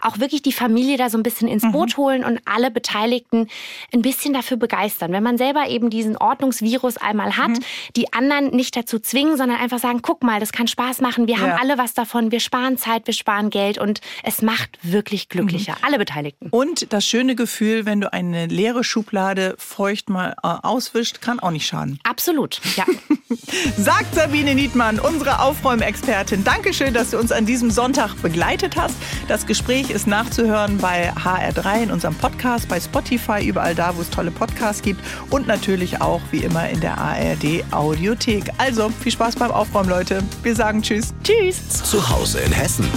Auch wirklich die Familie da so ein bisschen ins Boot mhm. holen und alle Beteiligten ein bisschen dafür begeistern. Wenn man selber eben diesen Ordnungsvirus einmal hat, mhm. die anderen nicht dazu zwingen, sondern einfach sagen, guck mal, das kann Spaß machen, wir ja. haben alle was davon, wir sparen Zeit, wir sparen Geld und es macht wirklich glücklicher, mhm. alle Beteiligten. Und das schöne Gefühl, wenn du eine leere Schublade feucht mal äh, auswischt, kann auch nicht schaden. Absolut, ja. [LAUGHS] Sagt Sabine Niedmann, unsere Aufräumexpertin. Dankeschön, dass du uns an diesem Sonntag begleitet hast. Das Gespräch ist nachzuhören bei HR3 in unserem Podcast, bei Spotify, überall da, wo es tolle Podcasts gibt und natürlich auch wie immer in der ARD Audiothek. Also viel Spaß beim Aufräumen, Leute. Wir sagen Tschüss. Tschüss. Zu Hause in Hessen.